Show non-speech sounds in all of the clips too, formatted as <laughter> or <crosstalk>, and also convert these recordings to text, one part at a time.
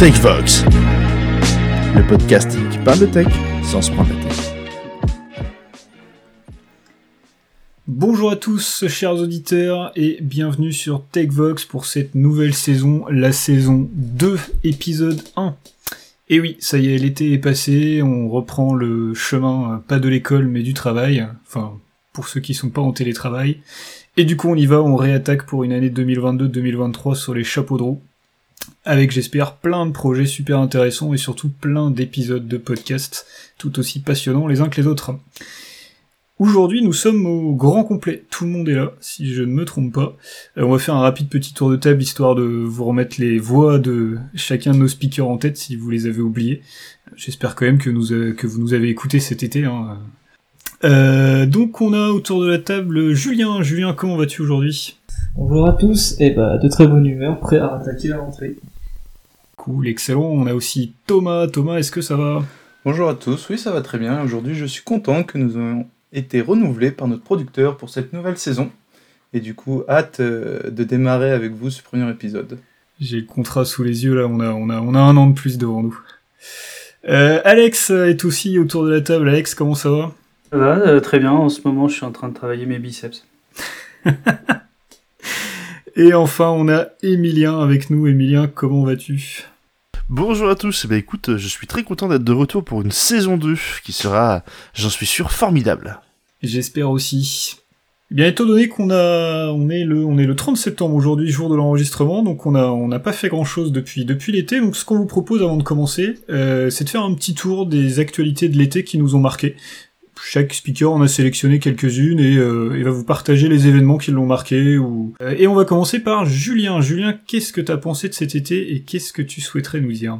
TechVox, le podcasting qui parle de tech sans se prendre la tête. Bonjour à tous, chers auditeurs, et bienvenue sur TechVox pour cette nouvelle saison, la saison 2, épisode 1. Et oui, ça y est, l'été est passé, on reprend le chemin, euh, pas de l'école, mais du travail, enfin, pour ceux qui sont pas en télétravail. Et du coup, on y va, on réattaque pour une année 2022-2023 sur les chapeaux de roue avec j'espère plein de projets super intéressants et surtout plein d'épisodes de podcasts tout aussi passionnants les uns que les autres. Aujourd'hui, nous sommes au grand complet. Tout le monde est là, si je ne me trompe pas. Euh, on va faire un rapide petit tour de table histoire de vous remettre les voix de chacun de nos speakers en tête si vous les avez oubliés. J'espère quand même que, euh, vous nous avez écoutés cet été. Hein. Euh, donc on a autour de la table Julien. Julien, comment vas-tu aujourd'hui? Bonjour à tous, et bah de très bonne humeur, prêt à attaquer la rentrée. Cool, excellent. On a aussi Thomas. Thomas, est-ce que ça va? Bonjour à tous, oui ça va très bien. Aujourd'hui je suis content que nous ayons été renouvelés par notre producteur pour cette nouvelle saison. Et du coup, hâte euh, de démarrer avec vous ce premier épisode. J'ai le contrat sous les yeux là, on a, on a, on a un an de plus devant nous. Euh, Alex est aussi autour de la table. Alex, comment ça va? Ça va, euh, très bien. En ce moment, je suis en train de travailler mes biceps. <laughs> Et enfin, on a Emilien avec nous. Emilien, comment vas-tu? Bonjour à tous, ben, écoute, je suis très content d'être de retour pour une saison 2 qui sera, j'en suis sûr, formidable. J'espère aussi. Eh bien, étant donné qu'on a, on est le, on est le 30 septembre aujourd'hui, jour de l'enregistrement, donc on a, on n'a pas fait grand chose depuis, depuis l'été. Donc, ce qu'on vous propose avant de commencer, euh, c'est de faire un petit tour des actualités de l'été qui nous ont marqué chaque speaker en a sélectionné quelques-unes et, euh, va vous partager les événements qui l'ont marqué. Ou... Euh, et on va commencer par Julien. Julien, qu'est-ce que tu as pensé de cet été et qu'est-ce que tu souhaiterais nous dire?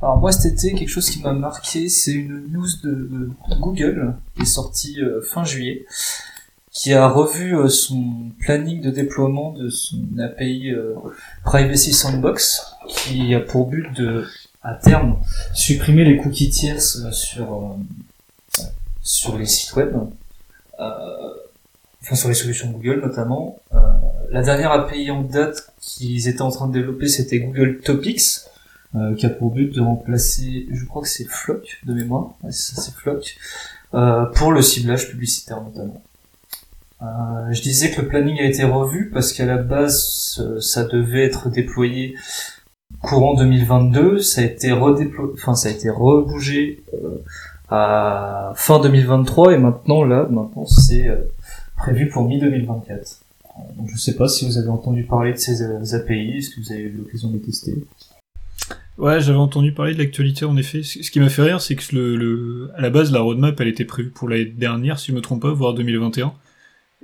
Alors moi cet été, quelque chose qui m'a marqué, c'est une news de, Google qui est sortie euh, fin juillet, qui a revu son planning de déploiement de son API Privacy Sandbox, qui a pour but de, à terme, supprimer les cookies tierces sur sur les sites web, euh, enfin sur les solutions Google notamment. Euh, la dernière API en date qu'ils étaient en train de développer, c'était Google Topics, euh, qui a pour but de remplacer, je crois que c'est Flock de mémoire, ouais, ça c'est Flock, pour le ciblage publicitaire notamment. je disais que le planning a été revu parce qu'à la base ça devait être déployé courant 2022, ça a été redéployé, enfin ça a été rebougé à fin 2023 et maintenant là, maintenant c'est euh, prévu pour mi-2024. Donc je sais pas si vous avez entendu parler de ces euh, API, est-ce que vous avez eu l'occasion de les tester? Ouais, j'avais entendu parler de l'actualité en effet. Ce qui m'a fait rire, c'est que le, le, à la base, la roadmap, elle était prévue pour l'année dernière, si je me trompe pas, voire 2021.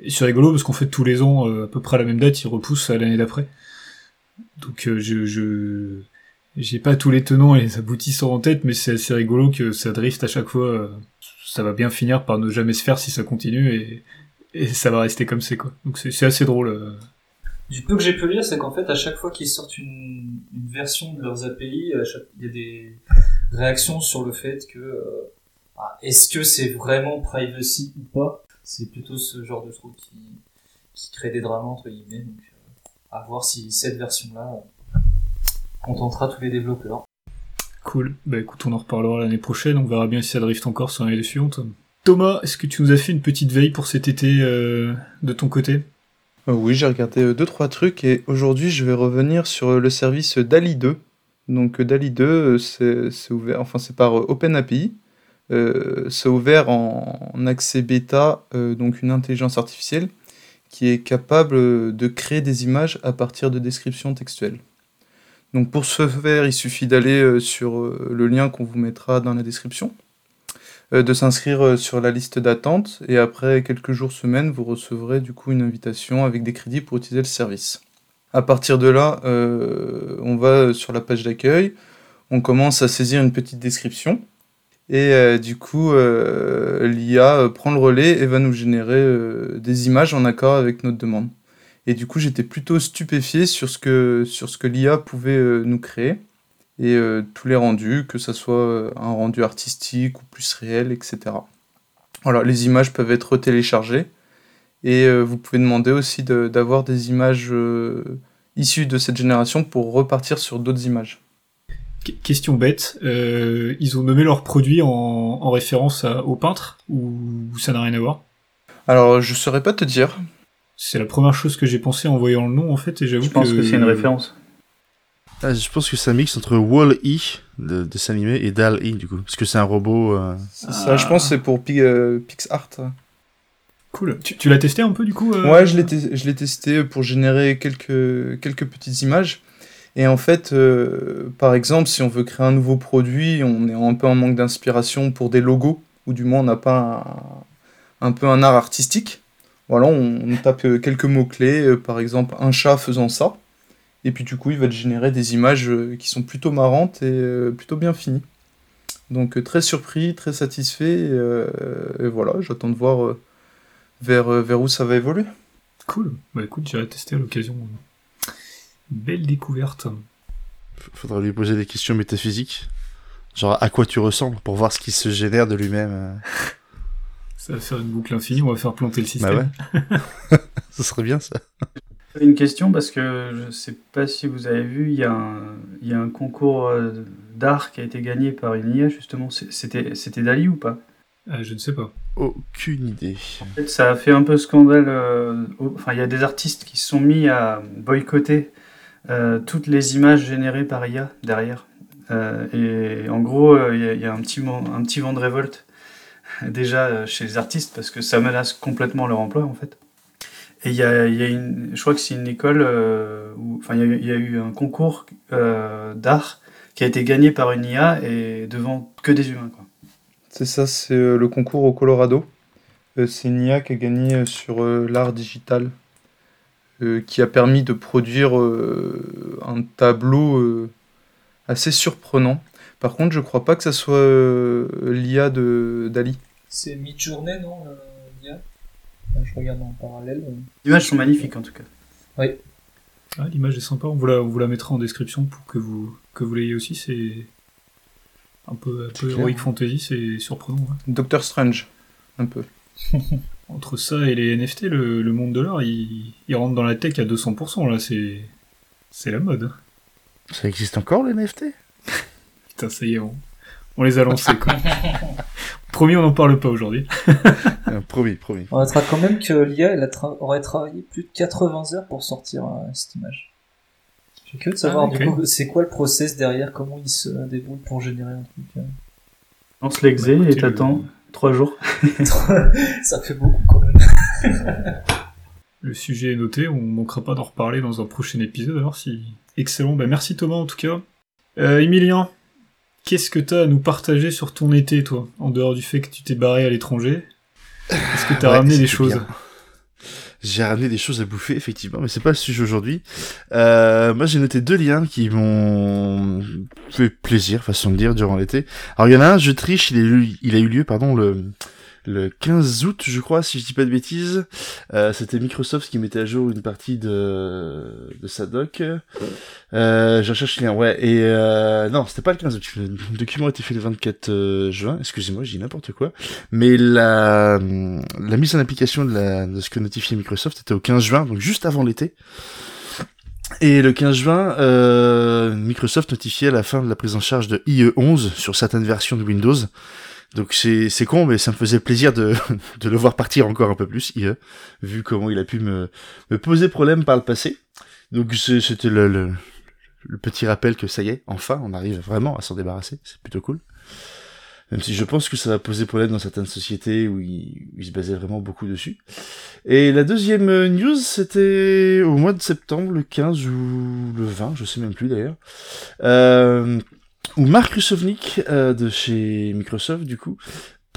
Et c'est rigolo parce qu'en fait, tous les ans, euh, à peu près à la même date, ils repoussent à l'année d'après. Donc, je, je, j'ai pas tous les tenants et les aboutissants en tête, mais c'est assez rigolo que ça drift à chaque fois. Euh, ça va bien finir par ne jamais se faire si ça continue et, ça va rester comme c'est quoi. Donc c'est assez drôle. Euh. Du peu que j'ai pu lire, c'est qu'en fait, à chaque fois qu'ils sortent une, version de leurs API, il y a des réactions sur le fait que euh, ah, est-ce que c'est vraiment privacy ou pas? C'est plutôt ce genre de truc qui, qui crée des dramas entre guillemets. Donc, à voir si cette version-là contentera tous les développeurs. Cool. Bah écoute, on en reparlera l'année prochaine. On verra bien si ça drift encore sur l'année suivante. Thomas, est-ce que tu nous as fait une petite veille pour cet été euh, de ton côté? Euh, Oui, j'ai regardé 2 deux trois trucs et aujourd'hui je vais revenir sur le service DALI 2. Donc DALI 2, c'est ouvert, enfin c'est par OpenAPI. Euh, c'est ouvert en, accès bêta, donc une intelligence artificielle qui est capable de créer des images à partir de descriptions textuelles. Donc pour ce faire, il suffit d'aller euh, sur euh, le lien qu'on vous mettra dans la description, euh, de s'inscrire sur la liste d'attente et après quelques jours, semaines, vous recevrez du coup une invitation avec des crédits pour utiliser le service. À partir de là, on va sur la page d'accueil, on commence à saisir une petite description et du coup l'IA prend le relais et va nous générer des images en accord avec notre demande. Et du coup, j'étais plutôt stupéfié sur ce que, sur ce que l'IA pouvait euh, nous créer. Et euh, tous les rendus, que ce soit euh, un rendu artistique ou plus réel, etc. Voilà, les images peuvent être téléchargées. Et vous pouvez demander aussi d'avoir des images issues de cette génération pour repartir sur d'autres images. Qu- question bête, euh, ils ont nommé leur produit en, en référence à- au peintre ou ça n'a rien à voir? Alors, je saurais pas te dire. C'est la première chose que j'ai pensé en voyant le nom en fait et j'avoue Je pense que, c'est une référence? Ah, je pense que c'est un mix entre Wall-E, de dessin animé, et Dal-E, du coup. Parce que c'est un robot... euh, Ça, je pense, que c'est pour Pi- euh, PixArt. Cool. Tu, tu l'as testé un peu du coup euh? Ouais, je l'ai te- je l'ai testé pour générer quelques, quelques petites images. Et en fait, euh, par exemple, si on veut créer un nouveau produit, on est un peu en manque d'inspiration pour des logos, ou du moins on n'a pas un, un peu un art artistique. Voilà, on, on tape euh, quelques mots-clés, euh, par exemple un chat faisant ça. Et puis du coup, il va te générer des images euh, qui sont plutôt marrantes et euh, plutôt bien finies. Donc euh, très surpris, très satisfait. Et, euh, et voilà, j'attends de voir euh, vers, euh, vers où ça va évoluer. Cool. Bah écoute, j'irai tester à l'occasion. Belle découverte. Faudra lui poser des questions métaphysiques. Genre, à quoi tu ressembles pour voir ce qui se génère de lui-même. <laughs> Ça va faire une boucle infinie, on va faire planter le système. Bah ouais. <laughs> ça serait bien, ça. Une question parce que je sais pas si vous avez vu, il y a un, il y a un concours euh, d'art qui a été gagné par une IA justement. C'était c'était Dali ou pas? Euh, je ne sais pas. Aucune idée. En fait, ça a fait un peu scandale. euh, au- Enfin, il y a des artistes qui se sont mis à boycotter euh, toutes les images générées par IA derrière. Euh, et en gros, euh, il y, a- il y a un petit, un petit vent de révolte déjà euh, chez les artistes parce que ça menace complètement leur emploi en fait. Et il y a, une, je crois que c'est une école euh, où, enfin, il y, a eu- un concours euh, d'art qui a été gagné par une IA et devant que des humains quoi. C'est ça, c'est le concours au Colorado. C'est une IA qui a gagné sur l'art digital, qui a permis de produire un tableau assez surprenant. Par contre, je crois pas que ça soit l'IA de Dali. C'est Midjourney, non euh, l'IA? Je regarde en parallèle. euh. Les images sont magnifiques en tout cas. Ah, l'image est sympa, on vous, la, on vous la mettra en description pour que vous, que vous l'ayez aussi. C'est un peu, un peu. Heroic Fantasy, c'est surprenant. ouais. Doctor Strange, un peu. <laughs> Entre ça et les NFT, le, le monde de l'art, il, il rentre dans la tech à 200%. Là, c'est c'est la mode. Ça existe encore, les <laughs> NFT Putain, ça y est, on, on les a lancés. Quoi. <laughs> Promis, on n'en parle pas aujourd'hui. Euh, Promis, promis. On notera quand même que l'IA elle a tra- aurait travaillé plus de 80 heures pour sortir euh, cette image. J'ai que de savoir Ah, ok. du coup c'est quoi le process derrière, comment il se débrouille pour générer un truc. euh? Lance l'exé Bah, et t'attends trois jours. <laughs> Ça fait beaucoup quand même. <laughs> Le sujet est noté, on manquera pas d'en reparler dans un prochain épisode. Alors, si excellent, bah merci Thomas en tout cas. Euh, Emilien, qu'est-ce que t'as à nous partager sur ton été, toi, en dehors du fait que tu t'es barré à l'étranger? Est-ce que t'as Ouais, ramené des choses? bien. J'ai ramené des choses à bouffer, effectivement, mais c'est pas le sujet aujourd'hui. Euh, moi, j'ai noté deux liens qui m'ont fait plaisir, façon de dire, durant l'été. Alors, il y en a un, je triche, il, est eu, il a eu lieu, pardon, le, le 15 août, je crois, si je dis pas de bêtises. Euh, C'était Microsoft qui mettait à jour une partie de, de sa doc. Euh, je recherche le lien, ouais. Et euh, non, c'était pas le 15 août. Le document a été fait le 24 euh, juin. Excusez-moi, je dis n'importe quoi. Mais la, mise en application de ce que notifiait Microsoft était au 15 juin, donc juste avant l'été. Et le 15 juin, euh, Microsoft notifiait la fin de la prise en charge de IE11 sur certaines versions de Windows. Donc c'est con, mais ça me faisait plaisir de, <laughs> de le voir partir encore un peu plus, IE, vu comment il a pu me, me poser problème par le passé. Donc c'était le, le, le petit rappel que ça y est, enfin, on arrive vraiment à s'en débarrasser, c'est plutôt cool. Même si je pense que ça va poser problème dans certaines sociétés où ils, ils se basaient vraiment beaucoup dessus. Et la deuxième news, c'était au mois de septembre, le 15 ou le 20, je sais même plus d'ailleurs, euh, où Mark Rusovnik euh, de chez Microsoft, du coup,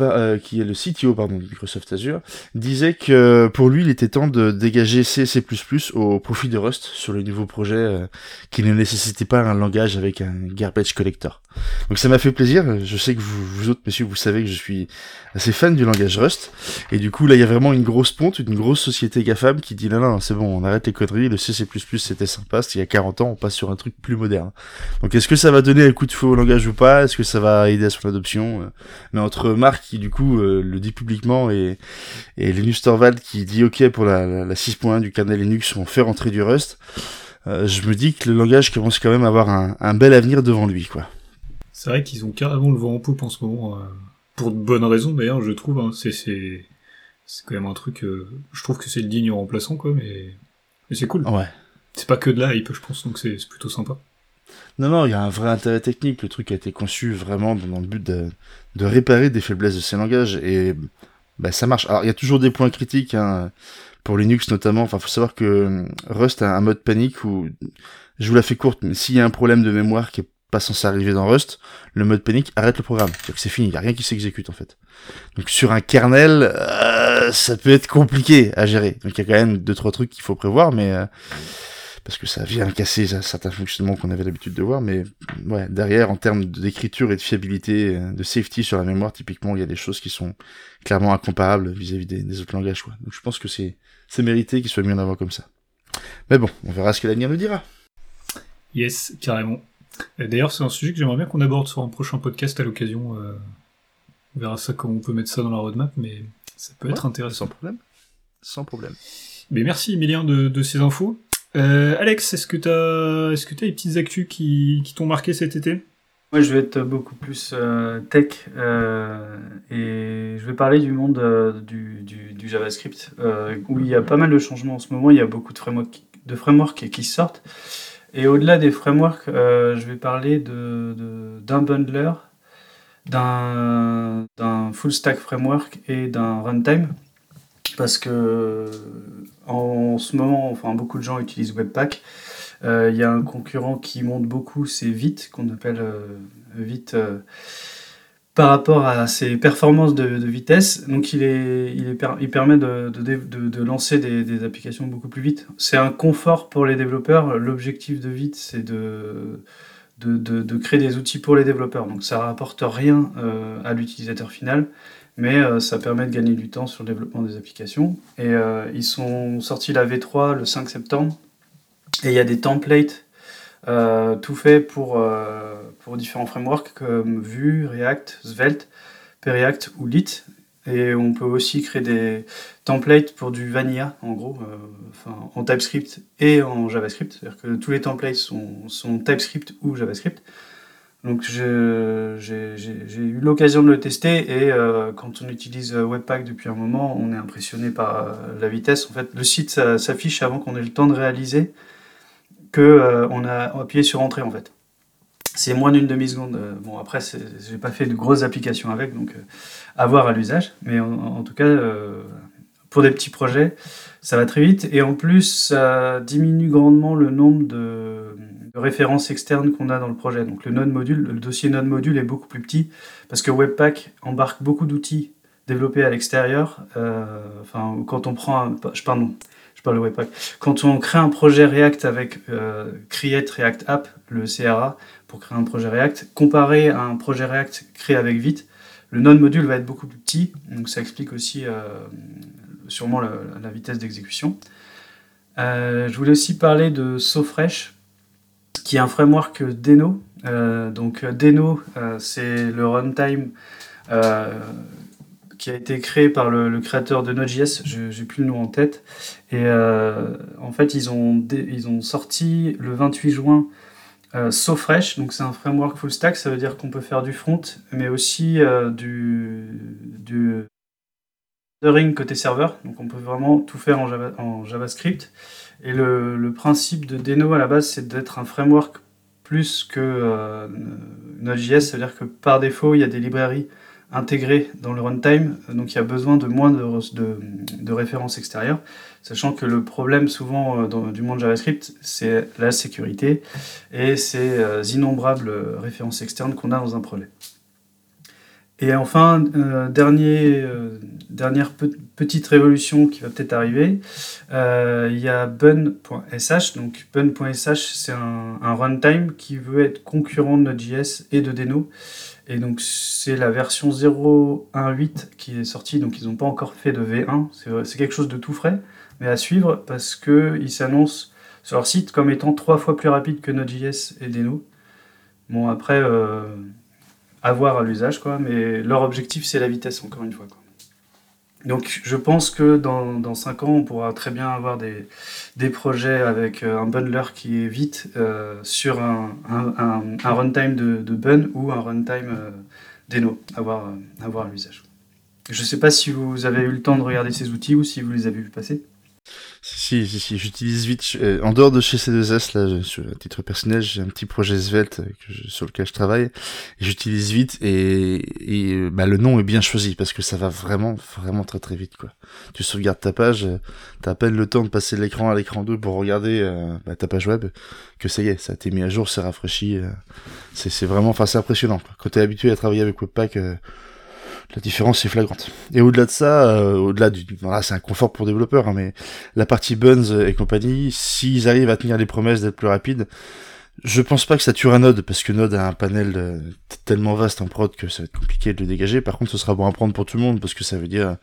euh, qui est le CTO pardon, de Microsoft Azure, disait que pour lui, il était temps de dégager C C++ au profit de Rust sur le nouveau projet euh, qui ne nécessitait pas un langage avec un garbage collector. Donc ça m'a fait plaisir. Je sais que vous, vous autres, messieurs, vous savez que je suis assez fan du langage Rust. Et du coup, là, il y a vraiment une grosse ponte, une grosse société GAFAM qui dit non, non, c'est bon, on arrête les conneries. Le C++, c'était sympa. C'était il y a 40 ans, on passe sur un truc plus moderne. Donc est-ce que ça va donner un coup de feu au langage ou pas? Est-ce que ça va aider à son adoption? Mais entre Marc, qui du coup euh, le dit publiquement, et, et Linus Torvald qui dit ok pour la 6.1 du kernel Linux, on fait rentrer du Rust. euh, je me dis que le langage commence quand même à avoir un, un bel avenir devant lui, quoi. C'est vrai qu'ils ont carrément le vent en poupe en ce moment, euh, pour de bonnes raisons d'ailleurs, je trouve. Hein. C'est c'est c'est quand même un truc. euh, je trouve que c'est le digne remplaçant, quoi, mais mais c'est cool. Ouais. C'est pas que de la hype, je pense, donc c'est c'est plutôt sympa. Non, non, il y a un vrai intérêt technique. Le truc a été conçu vraiment dans le but de, de réparer des faiblesses de ces langages et bah, ça marche. Alors, il y a toujours des points critiques hein, pour Linux notamment. Enfin, faut savoir que euh, Rust a un mode panique où je vous la fais courte, mais s'il y a un problème de mémoire qui est pas censé arriver dans Rust, le mode panique arrête le programme. C'est-à-dire que c'est fini, il y a rien qui s'exécute en fait. Donc sur un kernel, euh, ça peut être compliqué à gérer. Donc il y a quand même deux trois trucs qu'il faut prévoir, mais euh, parce que ça vient casser certains fonctionnements qu'on avait l'habitude de voir, mais ouais, derrière, en termes d'écriture et de fiabilité, euh, de safety sur la mémoire, typiquement, il y a des choses qui sont clairement incomparables vis-à-vis des, des autres langages, quoi. Donc je pense que c'est mérité qu'il soit mis en avant comme ça. Mais bon, on verra ce que l'avenir nous dira. Yes, carrément. D'ailleurs, c'est un sujet que j'aimerais bien qu'on aborde sur un prochain podcast à l'occasion. euh, on verra ça comment on peut mettre ça dans la roadmap, mais ça peut être intéressant. Sans problème. Sans problème. Mais merci Emilien de, de ces infos. Euh, Alex, est-ce que t'as est-ce que t'as des petites actus qui, qui t'ont marqué cet été? Moi, je vais être beaucoup plus euh, tech euh, et je vais parler du monde euh, du, du- du JavaScript euh, où il y a pas mal de changements en ce moment. Il y a beaucoup de frameworks, de frameworks qui sortent. Et au-delà des frameworks, euh, je vais parler d'un bundler, d'un, full stack framework et d'un runtime. Parce que en ce moment, enfin, beaucoup de gens utilisent Webpack. Euh, Il y a un concurrent qui monte beaucoup, c'est Vite, qu'on appelle euh, Vite par rapport à ses performances de, vitesse. Donc il, est, il, est il permet de, de, de- lancer des, applications beaucoup plus vite. C'est un confort pour les développeurs. L'objectif de Vite, c'est de, de, créer des outils pour les développeurs. Donc ça rapporte rien euh, à l'utilisateur final. Mais euh, ça permet de gagner du temps sur le développement des applications. Et euh, ils sont sortis la V3 le 5 septembre. Et il y a des templates euh, tout faits pour, pour différents frameworks comme Vue, React, Svelte, Preact ou Lit. Et on peut aussi créer des templates pour du vanilla, en gros, euh, en TypeScript et en JavaScript. C'est-à-dire que tous les templates sont, TypeScript ou JavaScript. Donc j'ai eu l'occasion de le tester et euh, quand on utilise Webpack depuis un moment, on est impressionné par euh, la vitesse. En fait, le site s'affiche avant qu'on ait le temps de réaliser que euh, on a appuyé sur entrée en fait. C'est moins d'une demi-seconde. Euh, Bon après, j'ai pas fait de grosses applications avec, donc euh, à voir à l'usage. Mais en, en tout cas, euh, pour des petits projets, ça va très vite. Et en plus, ça diminue grandement le nombre de, de références externes qu'on a dans le projet. Donc le node module, le dossier node module est beaucoup plus petit parce que Webpack embarque beaucoup d'outils développés à l'extérieur. Euh, enfin, quand on prend un, pardon, je parle de Webpack. Quand on crée un projet React avec euh, Create React App, le CRA, pour créer un projet React, comparé à un projet React créé avec Vite, le node module va être beaucoup plus petit. Donc ça explique aussi euh, sûrement la, vitesse d'exécution. Je voulais aussi parler de SoFresh, qui est un framework Deno. Donc Deno, c'est le runtime qui a été créé par le, créateur de Node.js, j'ai plus le nom en tête. Et euh, en fait, ils ont, ils ont sorti le 28 juin euh, donc c'est un framework full stack, ça veut dire qu'on peut faire du front, mais aussi euh, du, du rendering côté serveur, donc on peut vraiment tout faire en, Java- en JavaScript. Et le, le principe de Deno à la base, c'est d'être un framework plus que euh, Node.js, c'est-à-dire que par défaut, il y a des librairies intégrées dans le runtime, donc il y a besoin de moins de, de, de références extérieures, sachant que le problème souvent euh, du monde JavaScript, c'est la sécurité et ces euh, innombrables euh, références externes qu'on a dans un projet. Et enfin, dernier, dernière pe- petite révolution qui va peut-être arriver, il y a bun.sh. Donc bun.sh, c'est un runtime qui veut être concurrent de Node.js et de Deno. Et donc c'est la version 0.1.8 qui est sortie, donc ils n'ont pas encore fait de V1. C'est quelque chose de tout frais, mais à suivre parce qu'ils s'annoncent sur leur site comme étant trois fois plus rapide que Node.js et Deno. Bon après, euh, à voir à l'usage, quoi, mais leur objectif c'est la vitesse encore une fois. Donc je pense que dans, dans 5 ans, on pourra très bien avoir des, des projets avec euh, un bundler qui est vite euh, sur un, un, un, runtime de, Bun ou un runtime euh, d'Eno, à voir, à voir l'usage. Je ne sais pas si vous avez eu le temps de regarder ces outils ou si vous les avez vus passer. Si, si, si, j'utilise vite. Euh, en dehors de chez C2S, là, sur, à titre personnel, j'ai un petit projet Svelte que sur lequel je travaille. J'utilise vite et, et bah, le nom est bien choisi parce que ça va vraiment, vraiment très très vite, quoi. Tu sauvegardes ta page, euh, t'as à peine le temps de passer l'écran à l'écran 2 pour regarder euh, bah, ta page web, que ça y est, ça a été mis à jour, c'est rafraîchi. c'est vraiment, enfin, c'est impressionnant. Quoi. Quand t'es habitué à travailler avec Webpack, la différence est flagrante. Et au-delà de ça, euh, au-delà du, voilà, c'est un confort pour développeurs, hein, mais la partie Buns et compagnie, s'ils arrivent à tenir les promesses d'être plus rapides, je pense pas que ça tuera Node, parce que Node a un panel tellement vaste en prod que ça va être compliqué de le dégager. Par contre, ce sera bon à prendre pour tout le monde, parce que ça veut dire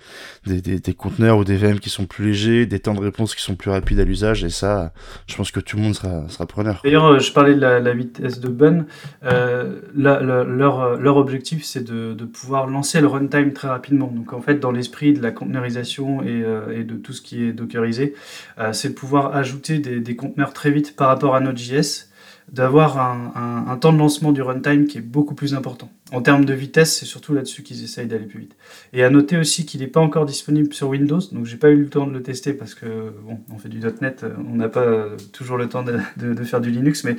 des, des, conteneurs ou des VM qui sont plus légers, des temps de réponse qui sont plus rapides à l'usage, et ça, je pense que tout le monde sera, sera preneur. D'ailleurs, euh, je parlais de la, vitesse de Bun. Euh, leur, leur objectif, c'est de, de, pouvoir lancer le runtime très rapidement. Donc, en fait, dans l'esprit de la conteneurisation et, euh, et, de tout ce qui est dockerisé, euh, c'est de pouvoir ajouter des, des conteneurs très vite par rapport à Node.js d'avoir un, temps de lancement du runtime qui est beaucoup plus important. En termes de vitesse, c'est surtout là-dessus qu'ils essayent d'aller plus vite. Et à noter aussi qu'il n'est pas encore disponible sur Windows, donc j'ai pas eu le temps de le tester parce que bon, on fait du .NET, on n'a pas toujours le temps de, faire du Linux, mais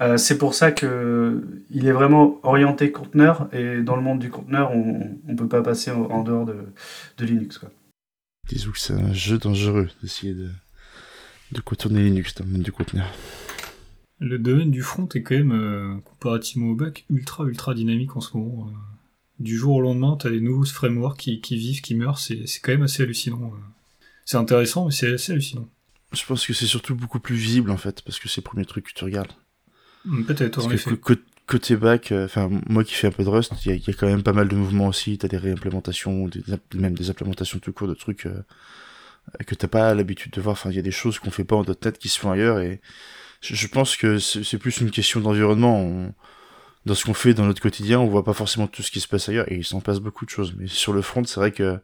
euh, c'est pour ça que il est vraiment orienté conteneur et dans le monde du conteneur, on ne peut pas passer en, dehors de, de Linux. Quoi. Disons que c'est un jeu dangereux d'essayer de, de contourner Linux dans le monde du conteneur le domaine du front est quand même, euh, comparativement au bac, ultra ultra dynamique en ce moment. Euh. Du jour au lendemain, tu as des nouveaux frameworks qui, qui vivent, qui meurent, c'est quand même assez hallucinant. Euh. C'est intéressant, mais c'est assez hallucinant. Je pense que c'est surtout beaucoup plus visible en fait, parce que c'est le premier truc que tu regardes. Hmm, peut-être, en effet. Côté bac, enfin moi qui fais un peu de Rust, il y, y, a quand même pas mal de mouvements aussi, t'as des réimplémentations, des, même des implémentations tout court de trucs que t'as pas l'habitude de voir, enfin il y a des choses qu'on fait pas en .NET qui se font ailleurs et je pense que c'est plus une question d'environnement. Dans ce qu'on fait dans notre quotidien, on voit pas forcément tout ce qui se passe ailleurs, et il s'en passe beaucoup de choses. Mais sur le front, c'est vrai que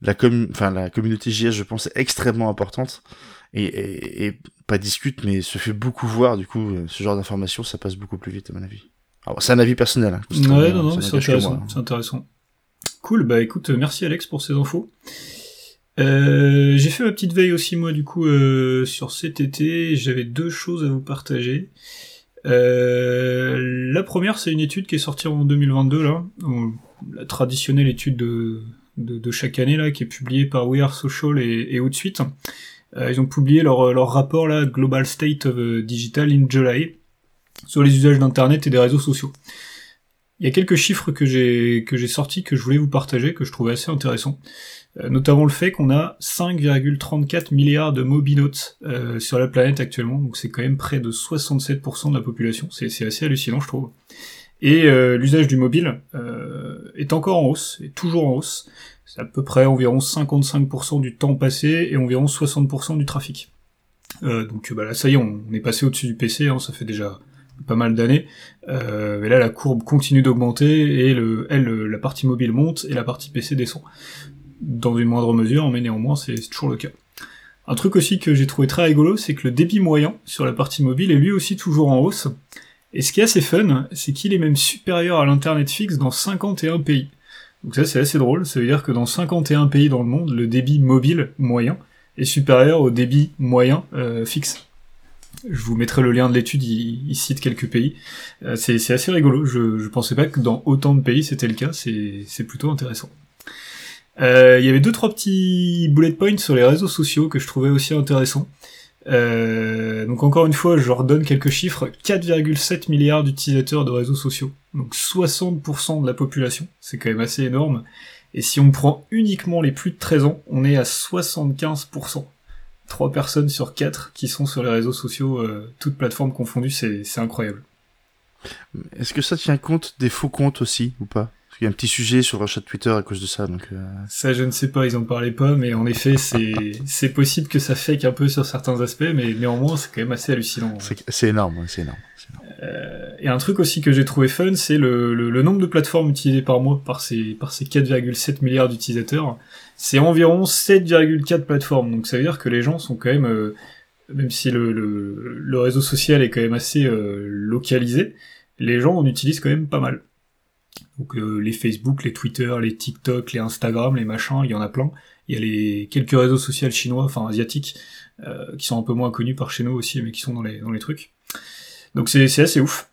la, com enfin, la communauté JS, je pense, est extrêmement importante, et, et, et, pas discute, mais se fait beaucoup voir, du coup, ce genre d'informations, ça passe beaucoup plus vite, à mon avis. C'est un avis personnel. Hein, ouais, non, non, c'est intéressant. Hein. C'est intéressant. Cool, bah écoute, merci Alex pour ces infos. Euh, j'ai fait ma petite veille aussi moi du coup euh, sur cet été. J'avais deux choses à vous partager. Euh, la première, c'est une étude qui est sortie en 2022 là, la traditionnelle étude de, chaque année là, qui est publiée par We Are Social et, et Outsuite. Euh, ils ont publié leur, rapport là, Global State of Digital in July, sur les usages d'internet et des réseaux sociaux. Il y a quelques chiffres que j'ai que j'ai sortis que je voulais vous partager que je trouvais assez intéressants. Euh, notamment le fait qu'on a 5,34 milliards de mobinotes euh, sur la planète actuellement, donc c'est quand même près de 67% de la population, c'est assez hallucinant je trouve. Et euh, l'usage du mobile euh, est encore en hausse, est toujours en hausse, c'est à peu près environ 55% du temps passé et environ 60% du trafic. Donc bah là ça y est, on, est passé au-dessus du PC, hein, ça fait déjà pas mal d'années, mais là la courbe continue d'augmenter et le, elle, la partie mobile monte et la partie PC descend dans une moindre mesure, mais néanmoins c'est toujours le cas. Un truc aussi que j'ai trouvé très rigolo, c'est que le débit moyen sur la partie mobile est lui aussi toujours en hausse. Et ce qui est assez fun, c'est qu'il est même supérieur à l'internet fixe dans 51 pays. Donc ça c'est assez drôle, ça veut dire que dans 51 pays dans le monde, le débit mobile moyen est supérieur au débit moyen euh, fixe. Je vous mettrai le lien de l'étude, il, il, cite quelques pays. Euh, c'est assez rigolo, je, je pensais pas que dans autant de pays c'était le cas, c'est plutôt intéressant. Euh, il y avait deux trois petits bullet points sur les réseaux sociaux que je trouvais aussi intéressants. Euh, donc encore une fois, je redonne quelques chiffres. 4,7 milliards d'utilisateurs de réseaux sociaux. Donc 60% de la population. C'est quand même assez énorme. Et si on prend uniquement les plus de 13 ans, on est à 75%. 3 personnes sur 4 qui sont sur les réseaux sociaux, euh, toutes plateformes confondues, c'est incroyable. Est-ce que ça tient compte des faux comptes aussi, ou pas? Il y a un petit sujet sur le rachat de Twitter à cause de ça, donc. Euh... Ça, je ne sais pas, ils en parlaient pas, mais en effet, c'est c'est possible que ça fake un peu sur certains aspects, mais néanmoins, c'est quand même assez hallucinant. C'est énorme, c'est énorme. Euh, et un truc aussi que j'ai trouvé fun, c'est le, le, nombre de plateformes utilisées par mois par ces, par ces 4,7 milliards d'utilisateurs. C'est environ 7,4 plateformes. Donc ça veut dire que les gens sont quand même, euh, même si le, le, le, réseau social est quand même assez euh, localisé, les gens en utilisent quand même pas mal. Donc les Facebook, les Twitter, les TikTok, les Instagram, les machins, il y en a plein. Il y a les quelques réseaux sociaux chinois, enfin asiatiques, qui sont un peu moins connus par chez nous aussi, mais qui sont dans les, dans les trucs. Donc c'est assez ouf.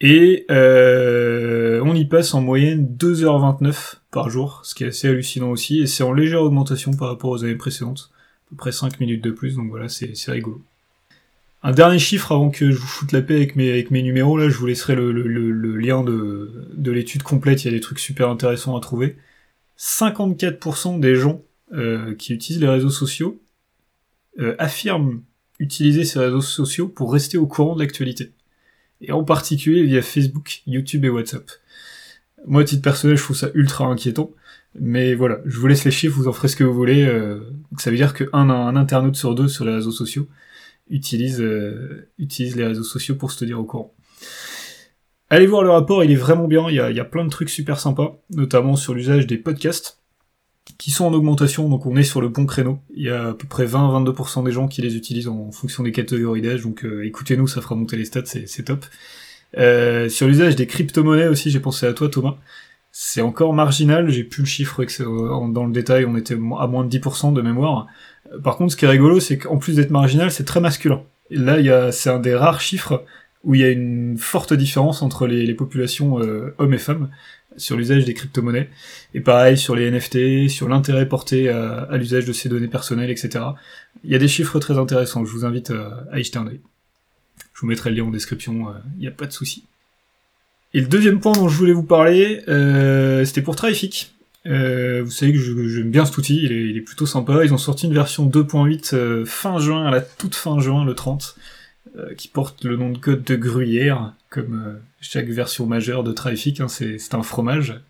Et euh, on y passe en moyenne 2h29 par jour, ce qui est assez hallucinant aussi, et c'est en légère augmentation par rapport aux années précédentes, à peu près 5 minutes de plus, donc voilà, c'est rigolo. Un dernier chiffre avant que je vous foute la paix avec mes, avec mes numéros, là je vous laisserai le, le, lien de, de l'étude complète, il y a des trucs super intéressants à trouver. 54% des gens euh, qui utilisent les réseaux sociaux euh, affirment utiliser ces réseaux sociaux pour rester au courant de l'actualité. Et en particulier via Facebook, YouTube et WhatsApp. Moi, à titre personnel, je trouve ça ultra inquiétant. Mais voilà, je vous laisse les chiffres, vous en ferez ce que vous voulez. Euh, ça veut dire qu'un un internaute sur deux sur les réseaux sociaux utilise, euh, utilise les réseaux sociaux pour se tenir au courant. Allez voir le rapport, il est vraiment bien, il y a, il y a plein de trucs super sympas, notamment sur l'usage des podcasts qui sont en augmentation, donc on est sur le bon créneau. Il y a à peu près 20-22% des gens qui les utilisent en fonction des catégories d'âge, donc euh, écoutez-nous, ça fera monter les stats, c'est top. Euh, sur l'usage des crypto-monnaies aussi, j'ai pensé à toi Thomas. C'est encore marginal, j'ai plus le chiffre dans le détail, on était à moins de 10% de mémoire. Par contre, ce qui est rigolo, c'est qu'en plus d'être marginal, c'est très masculin. Et là, c'est un des rares chiffres où il y a une forte différence entre les, populations euh, hommes et femmes sur l'usage des crypto-monnaies. Et pareil sur les NFT, sur l'intérêt porté à, l'usage de ces données personnelles, etc. Il y a des chiffres très intéressants, je vous invite à, y jeter un œil. Je vous mettrai le lien en description, euh, il n'y a pas de souci. Et le deuxième point dont je voulais vous parler, euh, c'était pour Traffic. Euh, vous savez que j'aime bien cet outil, il est, plutôt sympa. Ils ont sorti une version 2.8 fin juin, à la toute fin juin, le 30. Euh, qui porte le nom de code de gruyère, comme euh, chaque version majeure de Traffic, hein, c'est un fromage.